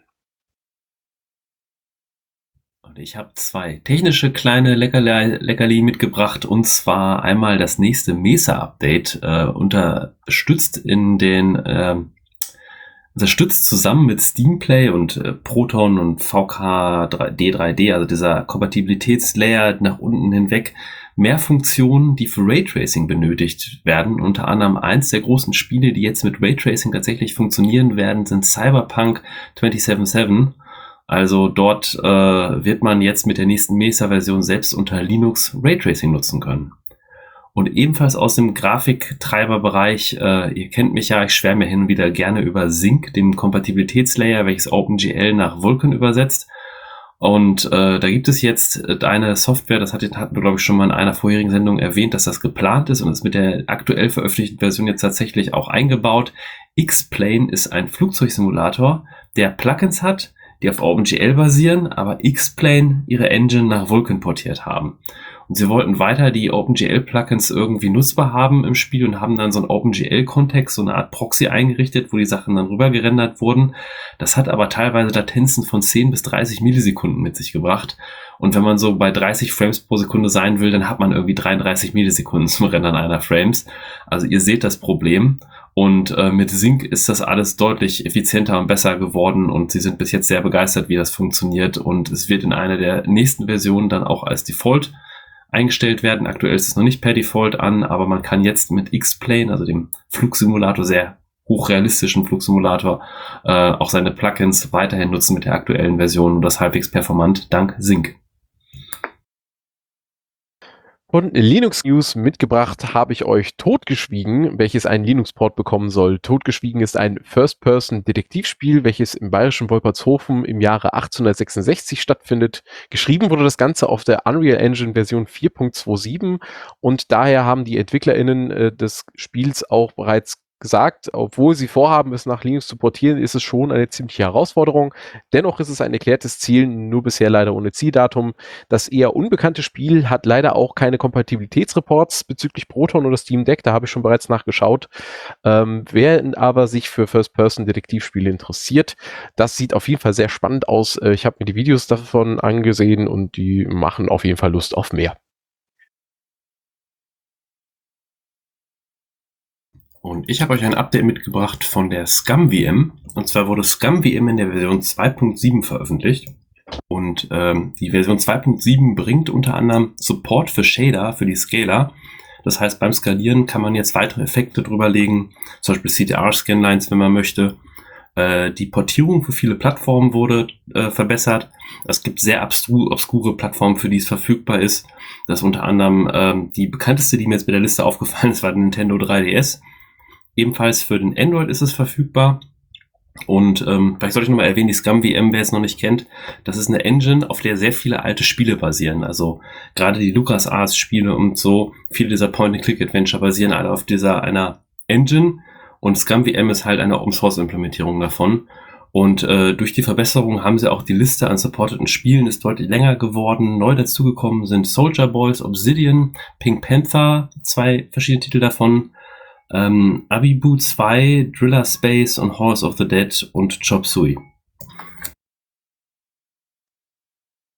Und ich habe zwei technische kleine Leckerli, Leckerli mitgebracht und zwar einmal das nächste Mesa-Update äh, unterstützt in den äh, unterstützt zusammen mit Steamplay und äh, Proton und VK D3D, also dieser Kompatibilitätslayer nach unten hinweg, mehr Funktionen, die für Raytracing benötigt werden. Unter anderem eins der großen Spiele, die jetzt mit Raytracing tatsächlich funktionieren werden, sind Cyberpunk 2077. Also dort äh, wird man jetzt mit der nächsten Mesa-Version selbst unter Linux Raytracing nutzen können. Und ebenfalls aus dem Grafiktreiberbereich, äh, ihr kennt mich ja, ich schwärme hin wieder gerne über Sync, dem Kompatibilitätslayer, welches OpenGL nach Vulkan übersetzt. Und äh, da gibt es jetzt eine Software, das hatten wir, glaube ich, schon mal in einer vorherigen Sendung erwähnt, dass das geplant ist und ist mit der aktuell veröffentlichten Version jetzt tatsächlich auch eingebaut. X-Plane ist ein Flugzeugsimulator, der Plugins hat, die auf OpenGL basieren, aber X-Plane ihre Engine nach Vulkan portiert haben. Und sie wollten weiter die OpenGL-Plugins irgendwie nutzbar haben im Spiel und haben dann so einen OpenGL-Kontext, so eine Art Proxy eingerichtet, wo die Sachen dann rüber gerendert wurden. Das hat aber teilweise Latenzen von 10 bis 30 Millisekunden mit sich gebracht. Und wenn man so bei 30 Frames pro Sekunde sein will, dann hat man irgendwie 33 Millisekunden zum Rendern einer Frames. Also ihr seht das Problem. Und äh, mit Sync ist das alles deutlich effizienter und besser geworden und sie sind bis jetzt sehr begeistert, wie das funktioniert. Und es wird in einer der nächsten Versionen dann auch als Default eingestellt werden. Aktuell ist es noch nicht per Default an, aber man kann jetzt mit X-Plane, also dem Flugsimulator, sehr hochrealistischen Flugsimulator, äh, auch seine Plugins weiterhin nutzen mit der aktuellen Version und das halbwegs performant dank Sync. Von Linux News mitgebracht habe ich euch Totgeschwiegen, welches einen Linux-Port bekommen soll. Totgeschwiegen ist ein First-Person-Detektivspiel, welches im bayerischen Wolpertshofen im Jahre 1866 stattfindet. Geschrieben wurde das Ganze auf der Unreal Engine Version 4.27 und daher haben die EntwicklerInnen äh, des Spiels auch bereits gesagt, obwohl sie vorhaben, es nach Linux zu portieren, ist es schon eine ziemliche Herausforderung. Dennoch ist es ein erklärtes Ziel, nur bisher leider ohne Zieldatum. Das eher unbekannte Spiel hat leider auch keine Kompatibilitätsreports bezüglich Proton oder Steam Deck, da habe ich schon bereits nachgeschaut. Ähm, wer aber sich für First-Person-Detektivspiele interessiert, das sieht auf jeden Fall sehr spannend aus. Äh, ich habe mir die Videos davon angesehen und die machen auf jeden Fall Lust auf mehr. Und ich habe euch ein Update mitgebracht von der Scum VM. Und zwar wurde Scum VM in der Version 2.7 veröffentlicht. Und ähm, die Version 2.7 bringt unter anderem Support für Shader, für die Scaler. Das heißt, beim Skalieren kann man jetzt weitere Effekte drüberlegen, zum Beispiel CTR-Scanlines, wenn man möchte. Äh, die Portierung für viele Plattformen wurde äh, verbessert. Es gibt sehr obskure Plattformen, für die es verfügbar ist. Das ist unter anderem ähm, die bekannteste, die mir jetzt bei der Liste aufgefallen ist, war Nintendo 3DS. Ebenfalls für den Android ist es verfügbar. Und ähm, vielleicht sollte ich nochmal erwähnen, die Scum VM, wer es noch nicht kennt, das ist eine Engine, auf der sehr viele alte Spiele basieren. Also gerade die LucasArts-Spiele und so, viele dieser Point-and-Click-Adventure basieren alle auf dieser einer Engine. Und Scum VM ist halt eine Open-Source-Implementierung davon. Und äh, durch die Verbesserung haben sie auch die Liste an supporteten Spielen ist deutlich länger geworden. Neu dazugekommen sind Soldier Boys, Obsidian, Pink Panther, zwei verschiedene Titel davon, ähm, Abibu 2, Driller Space und Horse of the Dead und Chop Suey.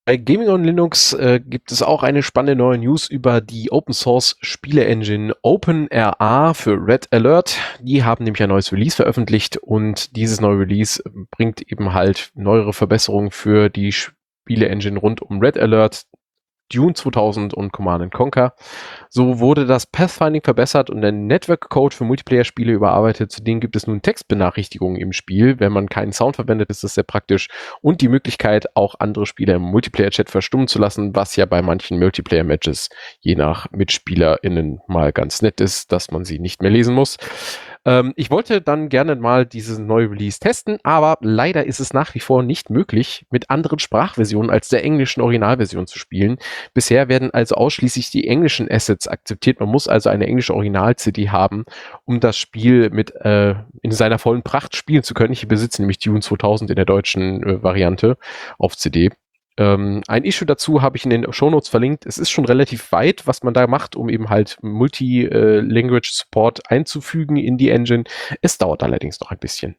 Bei Gaming on Linux äh, gibt es auch eine spannende neue News über die Open Source Spiele Engine OpenRA für Red Alert. Die haben nämlich ein neues Release veröffentlicht und dieses neue Release bringt eben halt neuere Verbesserungen für die Spiele Engine rund um Red Alert. Dune 2000 und Command Conquer. So wurde das Pathfinding verbessert und der Network Code für Multiplayer-Spiele überarbeitet. Zudem gibt es nun Textbenachrichtigungen im Spiel. Wenn man keinen Sound verwendet, ist das sehr praktisch. Und die Möglichkeit, auch andere Spieler im Multiplayer-Chat verstummen zu lassen, was ja bei manchen Multiplayer-Matches je nach MitspielerInnen mal ganz nett ist, dass man sie nicht mehr lesen muss. Ähm, ich wollte dann gerne mal dieses neue Release testen, aber leider ist es nach wie vor nicht möglich, mit anderen Sprachversionen als der englischen Originalversion zu spielen. Bisher werden also ausschließlich die englischen Assets akzeptiert. Man muss also eine englische Original-CD haben, um das Spiel mit äh, in seiner vollen Pracht spielen zu können. Ich besitze nämlich Dune 2000 in der deutschen äh, Variante auf CD. Ähm, ein Issue dazu habe ich in den Shownotes verlinkt. Es ist schon relativ weit, was man da macht, um eben halt Multi-Language Support einzufügen in die Engine. Es dauert allerdings noch ein bisschen.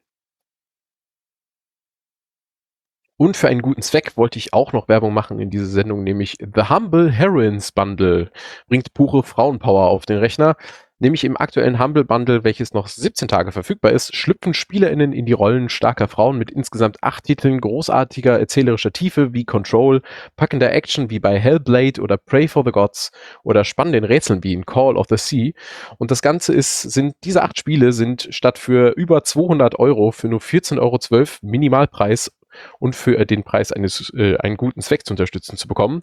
Und für einen guten Zweck wollte ich auch noch Werbung machen in dieser Sendung, nämlich The Humble Heroines Bundle. Bringt pure Frauenpower auf den Rechner. Nämlich im aktuellen Humble Bundle, welches noch 17 Tage verfügbar ist, schlüpfen SpielerInnen in die Rollen starker Frauen mit insgesamt acht Titeln großartiger erzählerischer Tiefe wie Control, packender Action wie bei Hellblade oder Pray for the Gods oder spannenden Rätseln wie in Call of the Sea. Und das Ganze ist, sind, diese acht Spiele sind statt für über 200 Euro für nur 14,12 Euro Minimalpreis und für den Preis eines äh, einen guten Zweck zu unterstützen zu bekommen.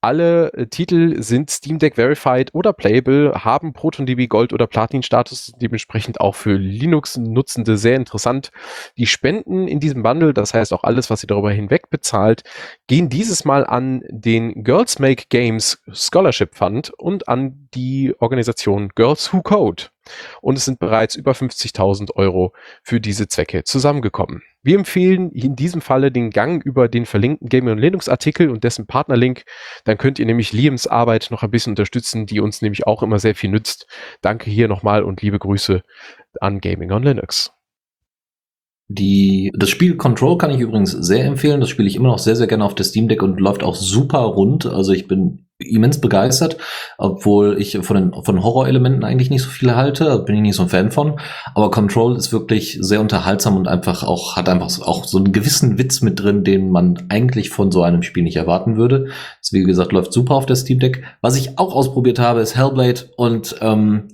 Alle äh, Titel sind Steam Deck Verified oder Playable, haben ProtonDB Gold oder Platin Status, dementsprechend auch für Linux-Nutzende sehr interessant. Die Spenden in diesem Bundle, das heißt auch alles, was ihr darüber hinweg bezahlt, gehen dieses Mal an den Girls Make Games Scholarship Fund und an die Organisation Girls Who Code. Und es sind bereits über 50.000 Euro für diese Zwecke zusammengekommen. Wir empfehlen in diesem Falle den Gang über den verlinkten Gaming und Linux Artikel und dessen Partnerlink. Dann könnt ihr nämlich Liams Arbeit noch ein bisschen unterstützen, die uns nämlich auch immer sehr viel nützt. Danke hier nochmal und liebe Grüße an Gaming on Linux. Die, das Spiel Control kann ich übrigens sehr empfehlen. Das spiele ich immer noch sehr, sehr gerne auf der Steam Deck und läuft auch super rund. Also ich bin immens begeistert, obwohl ich von den von Horrorelementen eigentlich nicht so viel halte, bin ich nicht so ein Fan von. Aber Control ist wirklich sehr unterhaltsam und einfach auch hat einfach auch so einen gewissen Witz mit drin, den man eigentlich von so einem Spiel nicht erwarten würde. Das wie gesagt läuft super auf der Steam Deck. Was ich auch ausprobiert habe, ist Hellblade und ähm,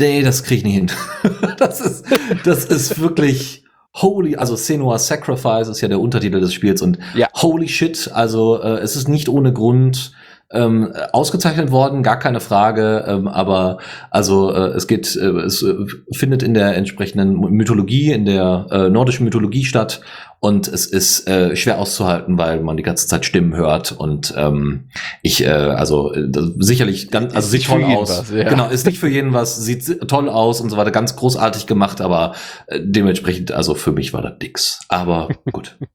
nee, das kriege ich nicht hin. <laughs> das ist das ist wirklich Holy, also Senua's Sacrifice ist ja der Untertitel des Spiels und Ja. holy shit, also äh, es ist nicht ohne Grund ähm, ausgezeichnet worden, gar keine Frage, ähm, aber also äh, es geht, äh, es äh, findet in der entsprechenden Mythologie, in der äh, nordischen Mythologie statt und es ist äh, schwer auszuhalten, weil man die ganze Zeit Stimmen hört und ähm, ich, äh, also äh, sicherlich ganz, also sieht toll aus. was, ja. Genau, ist nicht für jeden was, sieht si- toll aus und so weiter, ganz großartig gemacht, aber äh, dementsprechend, also für mich war das nix. Aber gut. <laughs>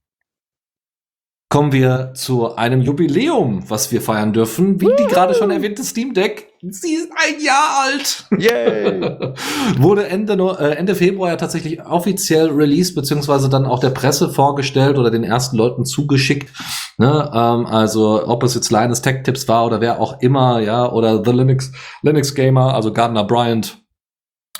Kommen wir zu einem Jubiläum, was wir feiern dürfen. Wie die gerade schon erwähnte Steam Deck. Sie ist ein Jahr alt. Yay! <laughs> Wurde Ende, äh, Ende Februar ja tatsächlich offiziell released, beziehungsweise dann auch der Presse vorgestellt oder den ersten Leuten zugeschickt. Ne? Ähm, also ob es jetzt Linus Tech Tips war oder wer auch immer, ja, oder The Linux, Linux Gamer, also Gardner Bryant.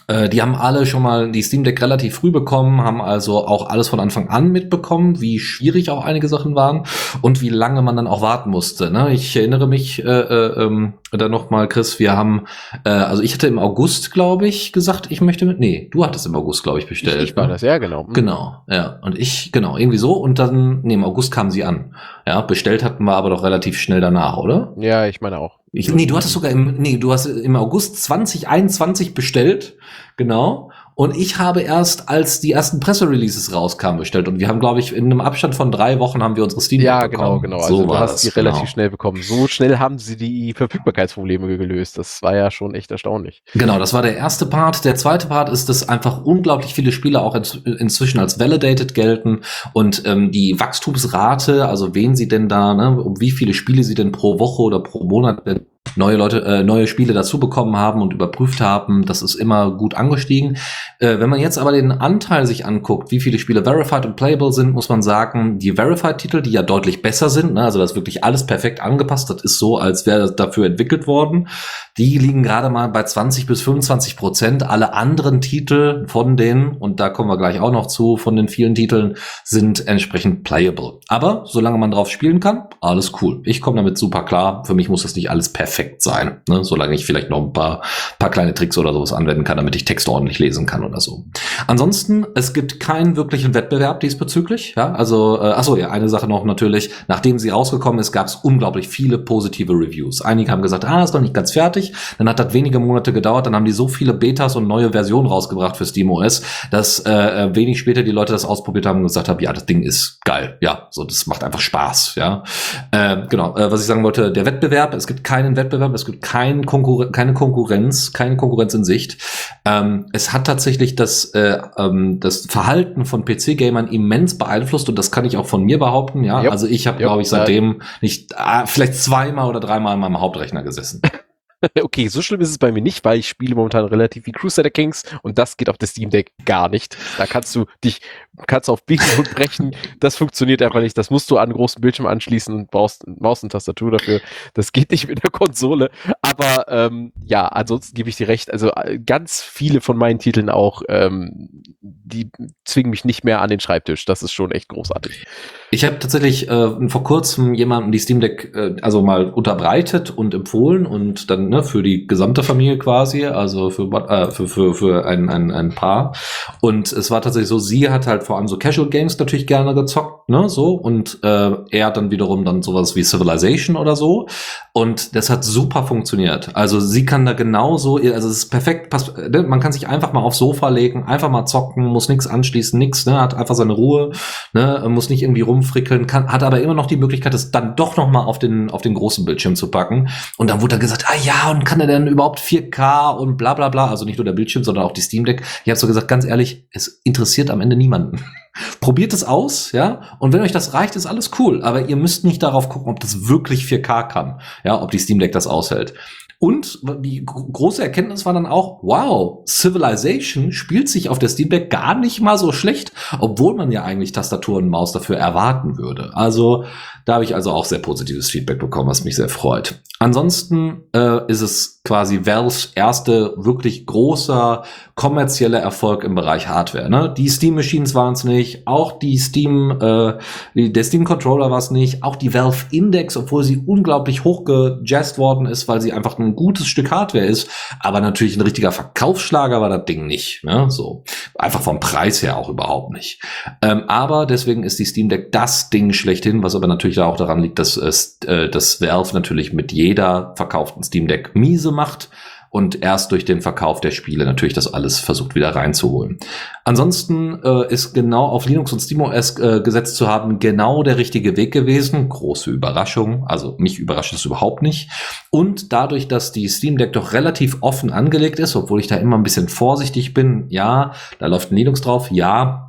Äh, die haben alle schon mal die Steam Deck relativ früh bekommen, haben also auch alles von Anfang an mitbekommen, wie schwierig auch einige Sachen waren und wie lange man dann auch warten musste. Ne? Ich erinnere mich äh, äh, ähm, dann noch mal, Chris, wir haben, äh, also ich hatte im August, glaube ich, gesagt, ich möchte mit, nee, du hattest im August, glaube ich, bestellt. Ich, ich war ne? das, ja, genau. Genau, ja. Und ich, genau, irgendwie so. Und dann, nee, im August kamen sie an. Ja, bestellt hatten wir aber doch relativ schnell danach, oder? Ja, ich meine auch. Ich, nee, du hattest sogar im, nee, du hast im August 2021 bestellt, genau. Und ich habe erst, als die ersten Pressereleases rauskamen, bestellt. Und wir haben, glaube ich, in einem Abstand von drei Wochen haben wir unsere Steam Ja, genau, bekommen. genau. Also so du war hast das, die relativ genau. schnell bekommen. So schnell haben sie die Verfügbarkeitsprobleme gelöst. Das war ja schon echt erstaunlich. Genau, das war der erste Part. Der zweite Part ist, dass einfach unglaublich viele Spiele auch ins, inzwischen als validated gelten und ähm, die Wachstumsrate, also wen sie denn da, ne, um wie viele Spiele sie denn pro Woche oder pro Monat denn neue Leute, äh, neue Spiele dazu bekommen haben und überprüft haben, das ist immer gut angestiegen. Äh, wenn man jetzt aber den Anteil sich anguckt, wie viele Spiele verified und playable sind, muss man sagen, die verified-Titel, die ja deutlich besser sind, ne, also das wirklich alles perfekt angepasst, das ist so, als wäre dafür entwickelt worden, die liegen gerade mal bei 20 bis 25 Prozent. Alle anderen Titel von denen, und da kommen wir gleich auch noch zu, von den vielen Titeln, sind entsprechend playable. Aber solange man drauf spielen kann, alles cool. Ich komme damit super klar. Für mich muss das nicht alles perfekt sein. Ne? Solange ich vielleicht noch ein paar, paar kleine Tricks oder sowas anwenden kann, damit ich Texte ordentlich lesen kann oder so. Ansonsten, es gibt keinen wirklichen Wettbewerb diesbezüglich. Ja? Also, äh, achso, ja, eine Sache noch natürlich. Nachdem sie rausgekommen ist, gab es unglaublich viele positive Reviews. Einige haben gesagt, ah, ist noch nicht ganz fertig. Dann hat das wenige Monate gedauert. Dann haben die so viele Betas und neue Versionen rausgebracht für SteamOS, dass äh, äh, wenig später die Leute das ausprobiert haben und gesagt haben, ja, das Ding ist geil. Ja, so, das macht einfach Spaß. Ja, äh, genau. Äh, was ich sagen wollte, der Wettbewerb. Es gibt keinen Wettbewerb. Es gibt kein Konkurren keine Konkurrenz, keine Konkurrenz in Sicht. Ähm, es hat tatsächlich das, äh, ähm, das Verhalten von PC-Gamern immens beeinflusst und das kann ich auch von mir behaupten. Ja, Jupp. also ich habe, Jupp, glaube ich, seitdem nicht ah, vielleicht zweimal oder dreimal an meinem Hauptrechner gesessen. <laughs> <laughs> Okay, so schlimm ist es bei mir nicht, weil ich spiele momentan relativ wie Crusader Kings und das geht auf der Steam Deck gar nicht. Da kannst du dich, kannst auf Biegen und Brechen, <laughs> das funktioniert einfach nicht. Das musst du an einen großen Bildschirm anschließen und brauchst Maus und Tastatur dafür. Das geht nicht mit der Konsole. Aber ähm, ja, ansonsten gebe ich dir recht. Also äh, ganz viele von meinen Titeln auch, ähm, die zwingen mich nicht mehr an den Schreibtisch. Das ist schon echt großartig. Ich habe tatsächlich äh, vor kurzem jemandem die Steam Deck äh, also mal unterbreitet und empfohlen und dann ne, für die gesamte Familie quasi, also für, äh, für, für, für ein, ein, ein Paar. Und es war tatsächlich so, sie hat halt vor allem so Casual Games natürlich gerne gezockt, ne, so, und äh, er dann wiederum dann sowas wie Civilization oder so. Und das hat super funktioniert. Also sie kann da genauso, also es ist perfekt, pass, ne, man kann sich einfach mal aufs Sofa legen, einfach mal zocken, muss nichts anschließen, nix, ne, hat einfach seine Ruhe, ne, muss nicht irgendwie rumfrickeln, kann, hat aber immer noch die Möglichkeit, es dann doch noch mal auf den, auf den großen Bildschirm zu packen. Und dann wurde dann gesagt, ah ja, und kann er denn überhaupt 4K und bla bla bla, also nicht nur der Bildschirm, sondern auch die Steam Deck. Ich habe so gesagt, ganz ehrlich, es interessiert am Ende niemanden. <laughs> Probiert es aus, ja, und wenn euch das reicht, ist alles cool, aber ihr müsst nicht darauf gucken, ob das wirklich 4K kann, ja, ob die Steam Deck das aushält. Und die große Erkenntnis war dann auch, wow, Civilization spielt sich auf der Steam Deck gar nicht mal so schlecht, obwohl man ja eigentlich Tastatur und Maus dafür erwarten würde. Also da habe ich also auch sehr positives Feedback bekommen, was mich sehr freut. Ansonsten äh, ist es quasi Valves erste wirklich großer kommerzieller Erfolg im Bereich Hardware. Ne? Die Steam Machines waren es nicht, auch die Steam, äh, der Steam Controller war es nicht, auch die Valve Index, obwohl sie unglaublich hochgejazzt worden ist, weil sie einfach ein gutes Stück Hardware ist, aber natürlich ein richtiger Verkaufsschlager war das Ding nicht. Ne? So einfach vom Preis her auch überhaupt nicht. Ähm, aber deswegen ist die Steam Deck das Ding schlechthin, was aber natürlich da auch daran liegt, dass es äh, das Valve natürlich mit jeder verkauften Steam Deck miese macht und erst durch den Verkauf der Spiele natürlich das alles versucht wieder reinzuholen. Ansonsten äh, ist genau auf Linux und SteamOS äh, gesetzt zu haben genau der richtige Weg gewesen. Große Überraschung, also mich überrascht es überhaupt nicht. Und dadurch, dass die Steam Deck doch relativ offen angelegt ist, obwohl ich da immer ein bisschen vorsichtig bin, ja, da läuft ein Linux drauf, ja,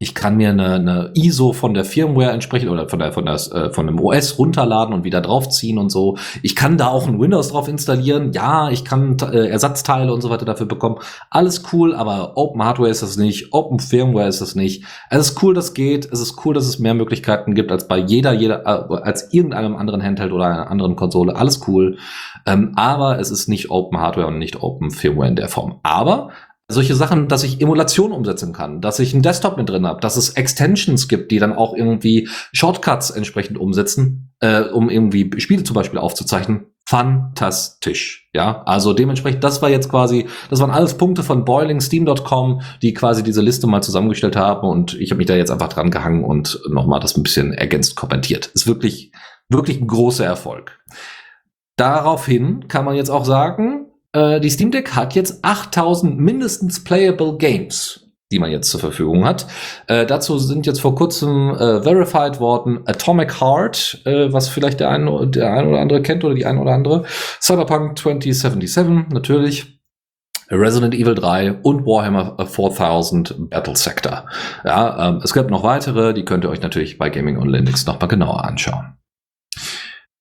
ich kann mir eine, eine ISO von der Firmware entsprechend oder von der von der äh, von einem OS runterladen und wieder draufziehen und so. Ich kann da auch ein Windows drauf installieren. Ja, ich kann äh, Ersatzteile und so weiter dafür bekommen. Alles cool, aber Open Hardware ist das nicht, Open Firmware ist das nicht. Es ist cool, das geht. Es ist cool, dass es mehr Möglichkeiten gibt als bei jeder jeder äh, als irgendeinem anderen Handheld oder einer anderen Konsole. Alles cool. Ähm, aber es ist nicht Open Hardware und nicht Open Firmware in der Form. Aber solche Sachen, dass ich Emulation umsetzen kann, dass ich einen Desktop mit drin habe, dass es Extensions gibt, die dann auch irgendwie Shortcuts entsprechend umsetzen, äh, um irgendwie Spiele zum Beispiel aufzuzeichnen. Fantastisch, ja. Also dementsprechend, das war jetzt quasi, das waren alles Punkte von boilingsteam.com, die quasi diese Liste mal zusammengestellt haben und ich habe mich da jetzt einfach dran gehangen und nochmal das ein bisschen ergänzt kommentiert. Ist wirklich, wirklich ein großer Erfolg. Daraufhin kann man jetzt auch sagen, äh, die Steam Deck hat jetzt 8000 mindestens playable Games die man jetzt zur Verfügung hat. Äh, dazu sind jetzt vor kurzem äh, verified worden Atomic Heart, äh, was vielleicht der eine, der ein oder andere kennt oder die ein oder andere. Cyberpunk 2077 natürlich. Resident Evil 3 und Warhammer 4000 Battle Sector. Ja, ähm, es gibt noch weitere, die könnt ihr euch natürlich bei Gaming on Linux nochmal genauer anschauen.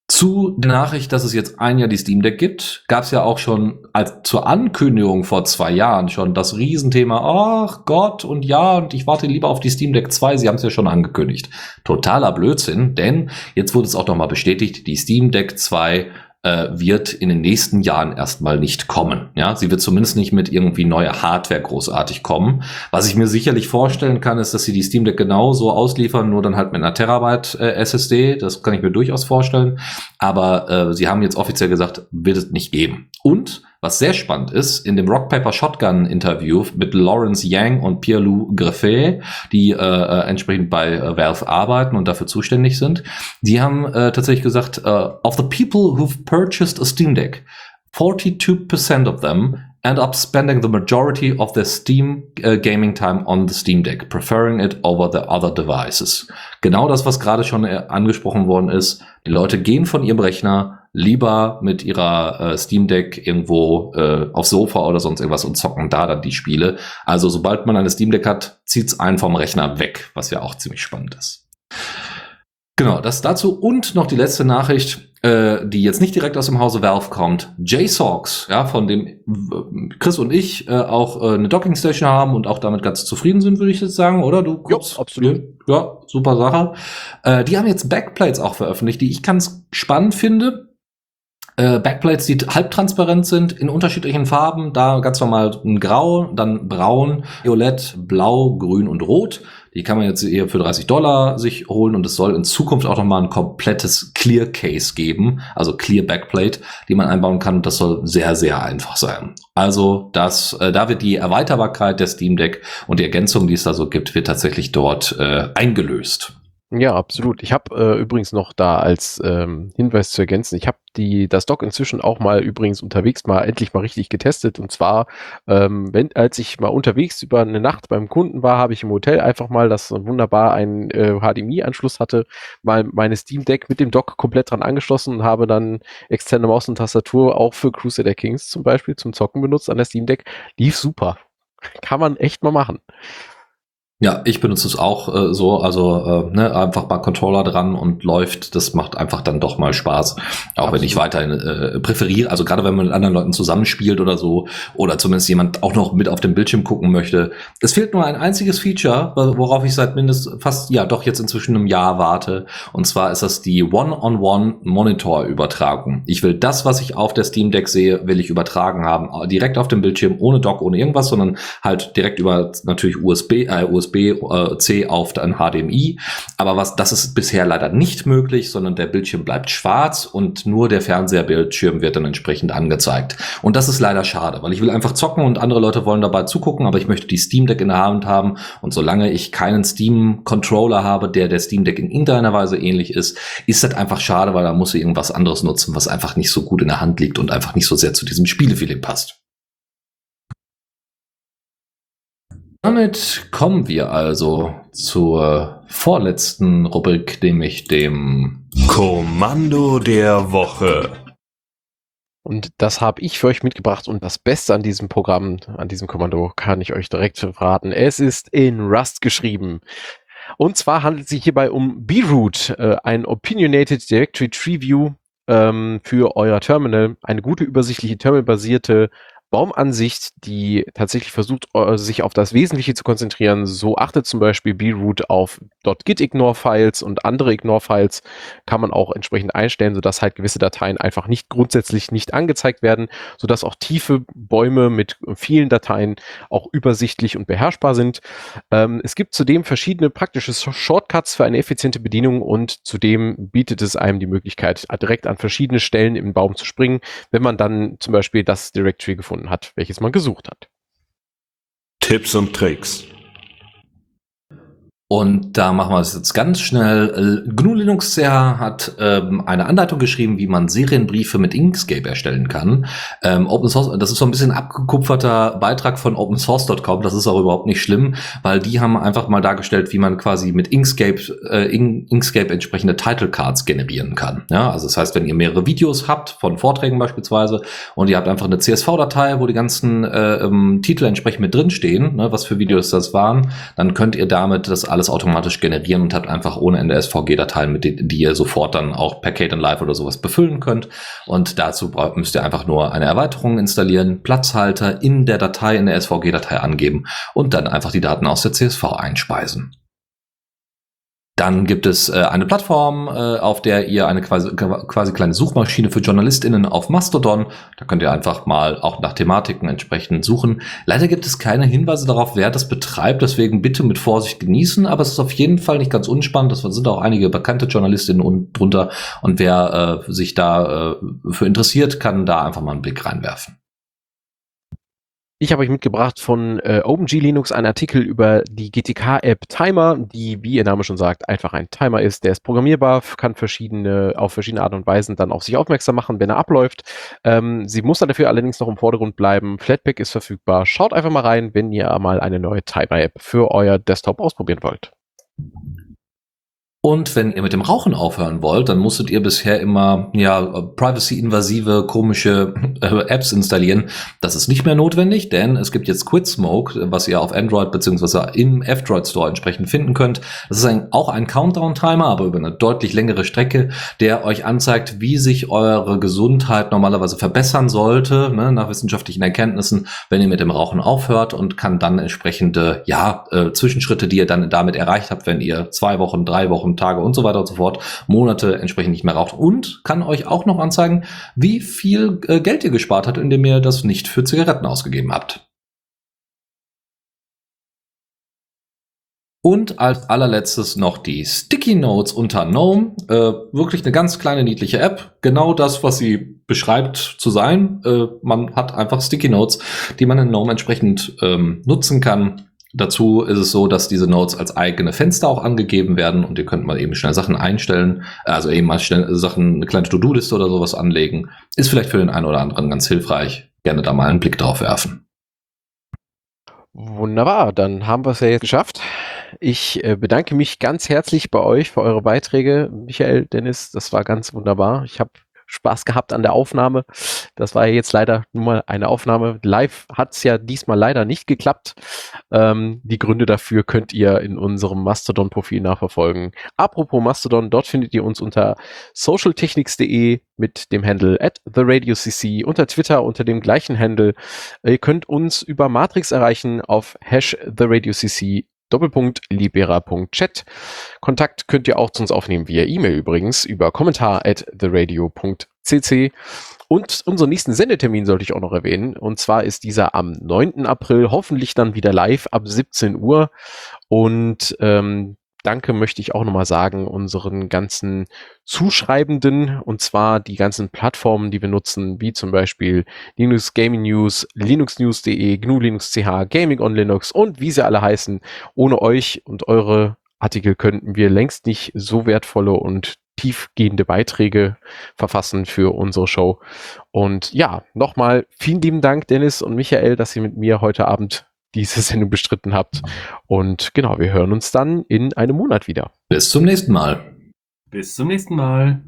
Zu der Nachricht, dass es jetzt ein Jahr die Steam Deck gibt, gab es ja auch schon als zur Ankündigung vor zwei Jahren schon das Riesenthema, ach Gott und ja, und ich warte lieber auf die Steam Deck 2, sie haben es ja schon angekündigt. Totaler Blödsinn, denn jetzt wurde es auch nochmal bestätigt, die Steam Deck 2 äh, wird in den nächsten Jahren erstmal nicht kommen. Ja, sie wird zumindest nicht mit irgendwie neuer Hardware großartig kommen. Was ich mir sicherlich vorstellen kann, ist, dass sie die Steam Deck genauso ausliefern, nur dann halt mit einer Terabyte äh, SSD. Das kann ich mir durchaus vorstellen. Aber äh, sie haben jetzt offiziell gesagt, wird es nicht geben. Und was sehr spannend ist, in dem Rock Paper Shotgun Interview mit Lawrence Yang und Pierre-Loup Greffet, die äh, äh, entsprechend bei äh, Valve arbeiten und dafür zuständig sind, die haben äh, tatsächlich gesagt, uh, of the people who've purchased a Steam Deck, 42% of them end up spending the majority of their Steam uh, gaming time on the Steam Deck, preferring it over the other devices. Genau das, was gerade schon angesprochen worden ist. Die Leute gehen von ihrem Rechner lieber mit ihrer äh, Steam Deck irgendwo äh, aufs Sofa oder sonst irgendwas und zocken da dann die Spiele. Also sobald man eine Steam Deck hat, zieht's einen vom Rechner weg, was ja auch ziemlich spannend ist. Genau, das dazu und noch die letzte Nachricht, äh, die jetzt nicht direkt aus dem Hause Valve kommt. JSOX, ja, von dem Chris und ich äh, auch äh, eine Docking Station haben und auch damit ganz zufrieden sind, würde ich jetzt sagen, oder du? Ja, absolut. Ja, super Sache. Äh, die haben jetzt Backplates auch veröffentlicht, die ich ganz spannend finde äh, Backplates, die halbtransparent sind, in unterschiedlichen Farben. Da ganz normal ein Grau, dann Braun, Violett, Blau, Grün und Rot. Die kann man jetzt hier für 30 Dollar sich holen und es soll in Zukunft auch nochmal ein komplettes Clear Case geben, also Clear Backplate, die man einbauen kann. Und das soll sehr, sehr einfach sein. Also das, äh, da wird die Erweiterbarkeit der Steam Deck und die Ergänzung, die es da so gibt, wird tatsächlich dort äh, eingelöst. Ja, absolut. Ich habe äh, übrigens noch da als ähm, Hinweis zu ergänzen, ich habe die das Dock inzwischen auch mal übrigens unterwegs mal endlich mal richtig getestet. Und zwar, ähm, wenn, als ich mal unterwegs über eine Nacht beim Kunden war, habe ich im Hotel einfach mal, das wunderbar einen äh, HDMI-Anschluss hatte, mal meine Steam Deck mit dem Dock komplett dran angeschlossen und habe dann externe Maus und Tastatur auch für Crusader Kings zum Beispiel zum Zocken benutzt an der Steam Deck. Lief super. Kann man echt mal machen. Ja, ich benutze es auch äh, so, also äh, ne, einfach mal Controller dran und läuft. Das macht einfach dann doch mal Spaß. Auch Absolut. wenn ich weiterhin äh, präferiere, also gerade wenn man mit anderen Leuten zusammenspielt oder so, oder zumindest jemand auch noch mit auf dem Bildschirm gucken möchte. Es fehlt nur ein einziges Feature, worauf ich seit mindestens fast, ja doch jetzt inzwischen einem Jahr warte. Und zwar ist das die One-on-One-Monitor-Übertragung. Ich will das, was ich auf der Steam Deck sehe, will ich übertragen haben. Direkt auf dem Bildschirm, ohne Dock, ohne irgendwas, sondern halt direkt über natürlich USB, äh, USB USB-C äh, auf ein HDMI. Aber was, das ist bisher leider nicht möglich, sondern der Bildschirm bleibt schwarz und nur der Fernseherbildschirm wird dann entsprechend angezeigt. Und das ist leider schade, weil ich will einfach zocken und andere Leute wollen dabei zugucken, aber ich möchte die Steam Deck in der Hand haben. Und solange ich keinen Steam Controller habe, der der Steam Deck in irgendeiner Weise ähnlich ist, ist das einfach schade, weil da muss ich irgendwas anderes nutzen, was einfach nicht so gut in der Hand liegt und einfach nicht so sehr zu diesem Spielefeeling passt. Damit kommen wir also zur vorletzten Rubrik, nämlich dem Kommando der Woche. Und das habe ich für euch mitgebracht und das Beste an diesem Programm, an diesem Kommando, kann ich euch direkt verraten. Es ist in Rust geschrieben. Und zwar handelt es sich hierbei um BRoot, äh, ein Opinionated Directory Tree View ähm, für euer Terminal, eine gute übersichtliche terminalbasierte Baumansicht, die tatsächlich versucht, äh, sich auf das Wesentliche zu konzentrieren. So achtet zum Beispiel BRoot auf .git-ignore-Files und andere Ignore-Files kann man auch entsprechend einstellen, sodass halt gewisse Dateien einfach nicht grundsätzlich nicht angezeigt werden, sodass auch tiefe Bäume mit vielen Dateien auch übersichtlich und beherrschbar sind. Ähm, es gibt zudem verschiedene praktische Shortcuts für eine effiziente Bedienung und zudem bietet es einem die Möglichkeit, direkt an verschiedene Stellen im Baum zu springen, wenn man dann zum Beispiel das Directory gefunden gefunden hat, welches man gesucht hat. Tipps und Tricks. Und da machen wir es jetzt ganz schnell. Äh, GNU Linux CH hat ähm, eine Anleitung geschrieben, wie man Serienbriefe mit Inkscape erstellen kann. Ähm, Open Source, das ist so ein bisschen abgekupferter Beitrag von opensource.com. Das ist auch überhaupt nicht schlimm, weil die haben einfach mal dargestellt, wie man quasi mit Inkscape, äh, Inkscape entsprechende Title Cards generieren kann. Ja, also das heißt, wenn ihr mehrere Videos habt von Vorträgen beispielsweise und ihr habt einfach eine CSV-Datei, wo die ganzen äh, ähm, Titel entsprechend mit drinstehen, ne, was für Videos das waren, dann könnt ihr damit das alles automatisch generieren und habt einfach ohne Ende SVG-Dateien, mit denen, die ihr sofort dann auch per Kate Live oder sowas befüllen könnt. Und dazu müsst ihr einfach nur eine Erweiterung installieren, Platzhalter in der Datei, in der SVG-Datei angeben und dann einfach die Daten aus der CSV einspeisen. Dann gibt es äh, eine Plattform, äh, auf der ihr eine quasi, quasi kleine Suchmaschine für JournalistInnen auf Mastodon. Da könnt ihr einfach mal auch nach Thematiken entsprechend suchen. Leider gibt es keine Hinweise darauf, wer das betreibt, deswegen bitte mit Vorsicht genießen, aber es ist auf jeden Fall nicht ganz unspannend. Das sind auch einige bekannte JournalistInnen drunter und wer äh, sich da äh, für interessiert, kann da einfach mal einen Blick reinwerfen. Ich habe euch mitgebracht von äh, OpenG Linux einen Artikel über die GTK-App Timer, die, wie ihr Name schon sagt, einfach ein Timer ist. Der ist programmierbar, kann verschiedene, auf verschiedene Art und Weisen dann auf sich aufmerksam machen, wenn er abläuft. Ähm, sie muss dann dafür allerdings noch im Vordergrund bleiben. Flatpak ist verfügbar. Schaut einfach mal rein, wenn ihr mal eine neue Timer-App für euer Desktop ausprobieren wollt. Und wenn ihr mit dem Rauchen aufhören wollt, dann musstet ihr bisher immer ja privacy-invasive, komische <laughs> äh, Apps installieren. Das ist nicht mehr notwendig, denn es gibt jetzt Quit Smoke, was ihr auf Android bzw. im F-Droid Store entsprechend finden könnt. Das ist ein, auch ein Countdown-Timer, aber über eine deutlich längere Strecke, der euch anzeigt, wie sich eure Gesundheit normalerweise verbessern sollte, ne, nach wissenschaftlichen Erkenntnissen, wenn ihr mit dem Rauchen aufhört und kann dann entsprechende ja, äh, Zwischenschritte, die ihr dann damit erreicht habt, wenn ihr zwei Wochen, drei Wochen, Tage und so weiter und so fort, Monate entsprechend nicht mehr raucht und kann euch auch noch anzeigen, wie viel äh, Geld ihr gespart habt, indem ihr das nicht für Zigaretten ausgegeben habt. Und als allerletztes noch die Sticky Notes unter GNOME. Äh, wirklich eine ganz kleine, niedliche App. Genau das, was sie beschreibt zu sein. Äh, man hat einfach Sticky Notes, die man in GNOME entsprechend ähm, nutzen kann. Dazu ist es so, dass diese Notes als eigene Fenster auch angegeben werden und ihr könnt mal eben schnell Sachen einstellen, also eben mal schnell Sachen, eine kleine To-Do-Liste oder sowas anlegen. Ist vielleicht für den einen oder anderen ganz hilfreich. Gerne da mal einen Blick drauf werfen. Wunderbar, dann haben wir es ja jetzt geschafft. Ich äh, bedanke mich ganz herzlich bei euch für eure Beiträge. Michael, Dennis, das war ganz wunderbar. Ich habe Spaß gehabt an der Aufnahme. Das war ja jetzt leider nur mal eine Aufnahme. Live hat es ja diesmal leider nicht geklappt. Ähm, die Gründe dafür könnt ihr in unserem Mastodon-Profil nachverfolgen. Apropos Mastodon, dort findet ihr uns unter socialtechnics.de mit dem Handle at TheRadioCC, unter Twitter unter dem gleichen Handle. Ihr könnt uns über Matrix erreichen auf hash TheRadioCC Doppelpunkt libera.chat. Kontakt könnt ihr auch zu uns aufnehmen via E-Mail übrigens über kommentar at theradio.cc. Und unseren nächsten Sendetermin sollte ich auch noch erwähnen. Und zwar ist dieser am 9. April, hoffentlich dann wieder live ab 17 Uhr. Und ähm, Danke möchte ich auch nochmal sagen unseren ganzen Zuschreibenden und zwar die ganzen Plattformen, die wir nutzen, wie zum Beispiel Linux Gaming News, linuxnews.de, GNU Linux CH, Gaming on Linux und wie sie alle heißen. Ohne euch und eure Artikel könnten wir längst nicht so wertvolle und tiefgehende Beiträge verfassen für unsere Show. Und ja, nochmal vielen lieben Dank, Dennis und Michael, dass ihr mit mir heute Abend diese Sendung bestritten habt. Und genau, wir hören uns dann in einem Monat wieder. Bis zum nächsten Mal. Bis zum nächsten Mal.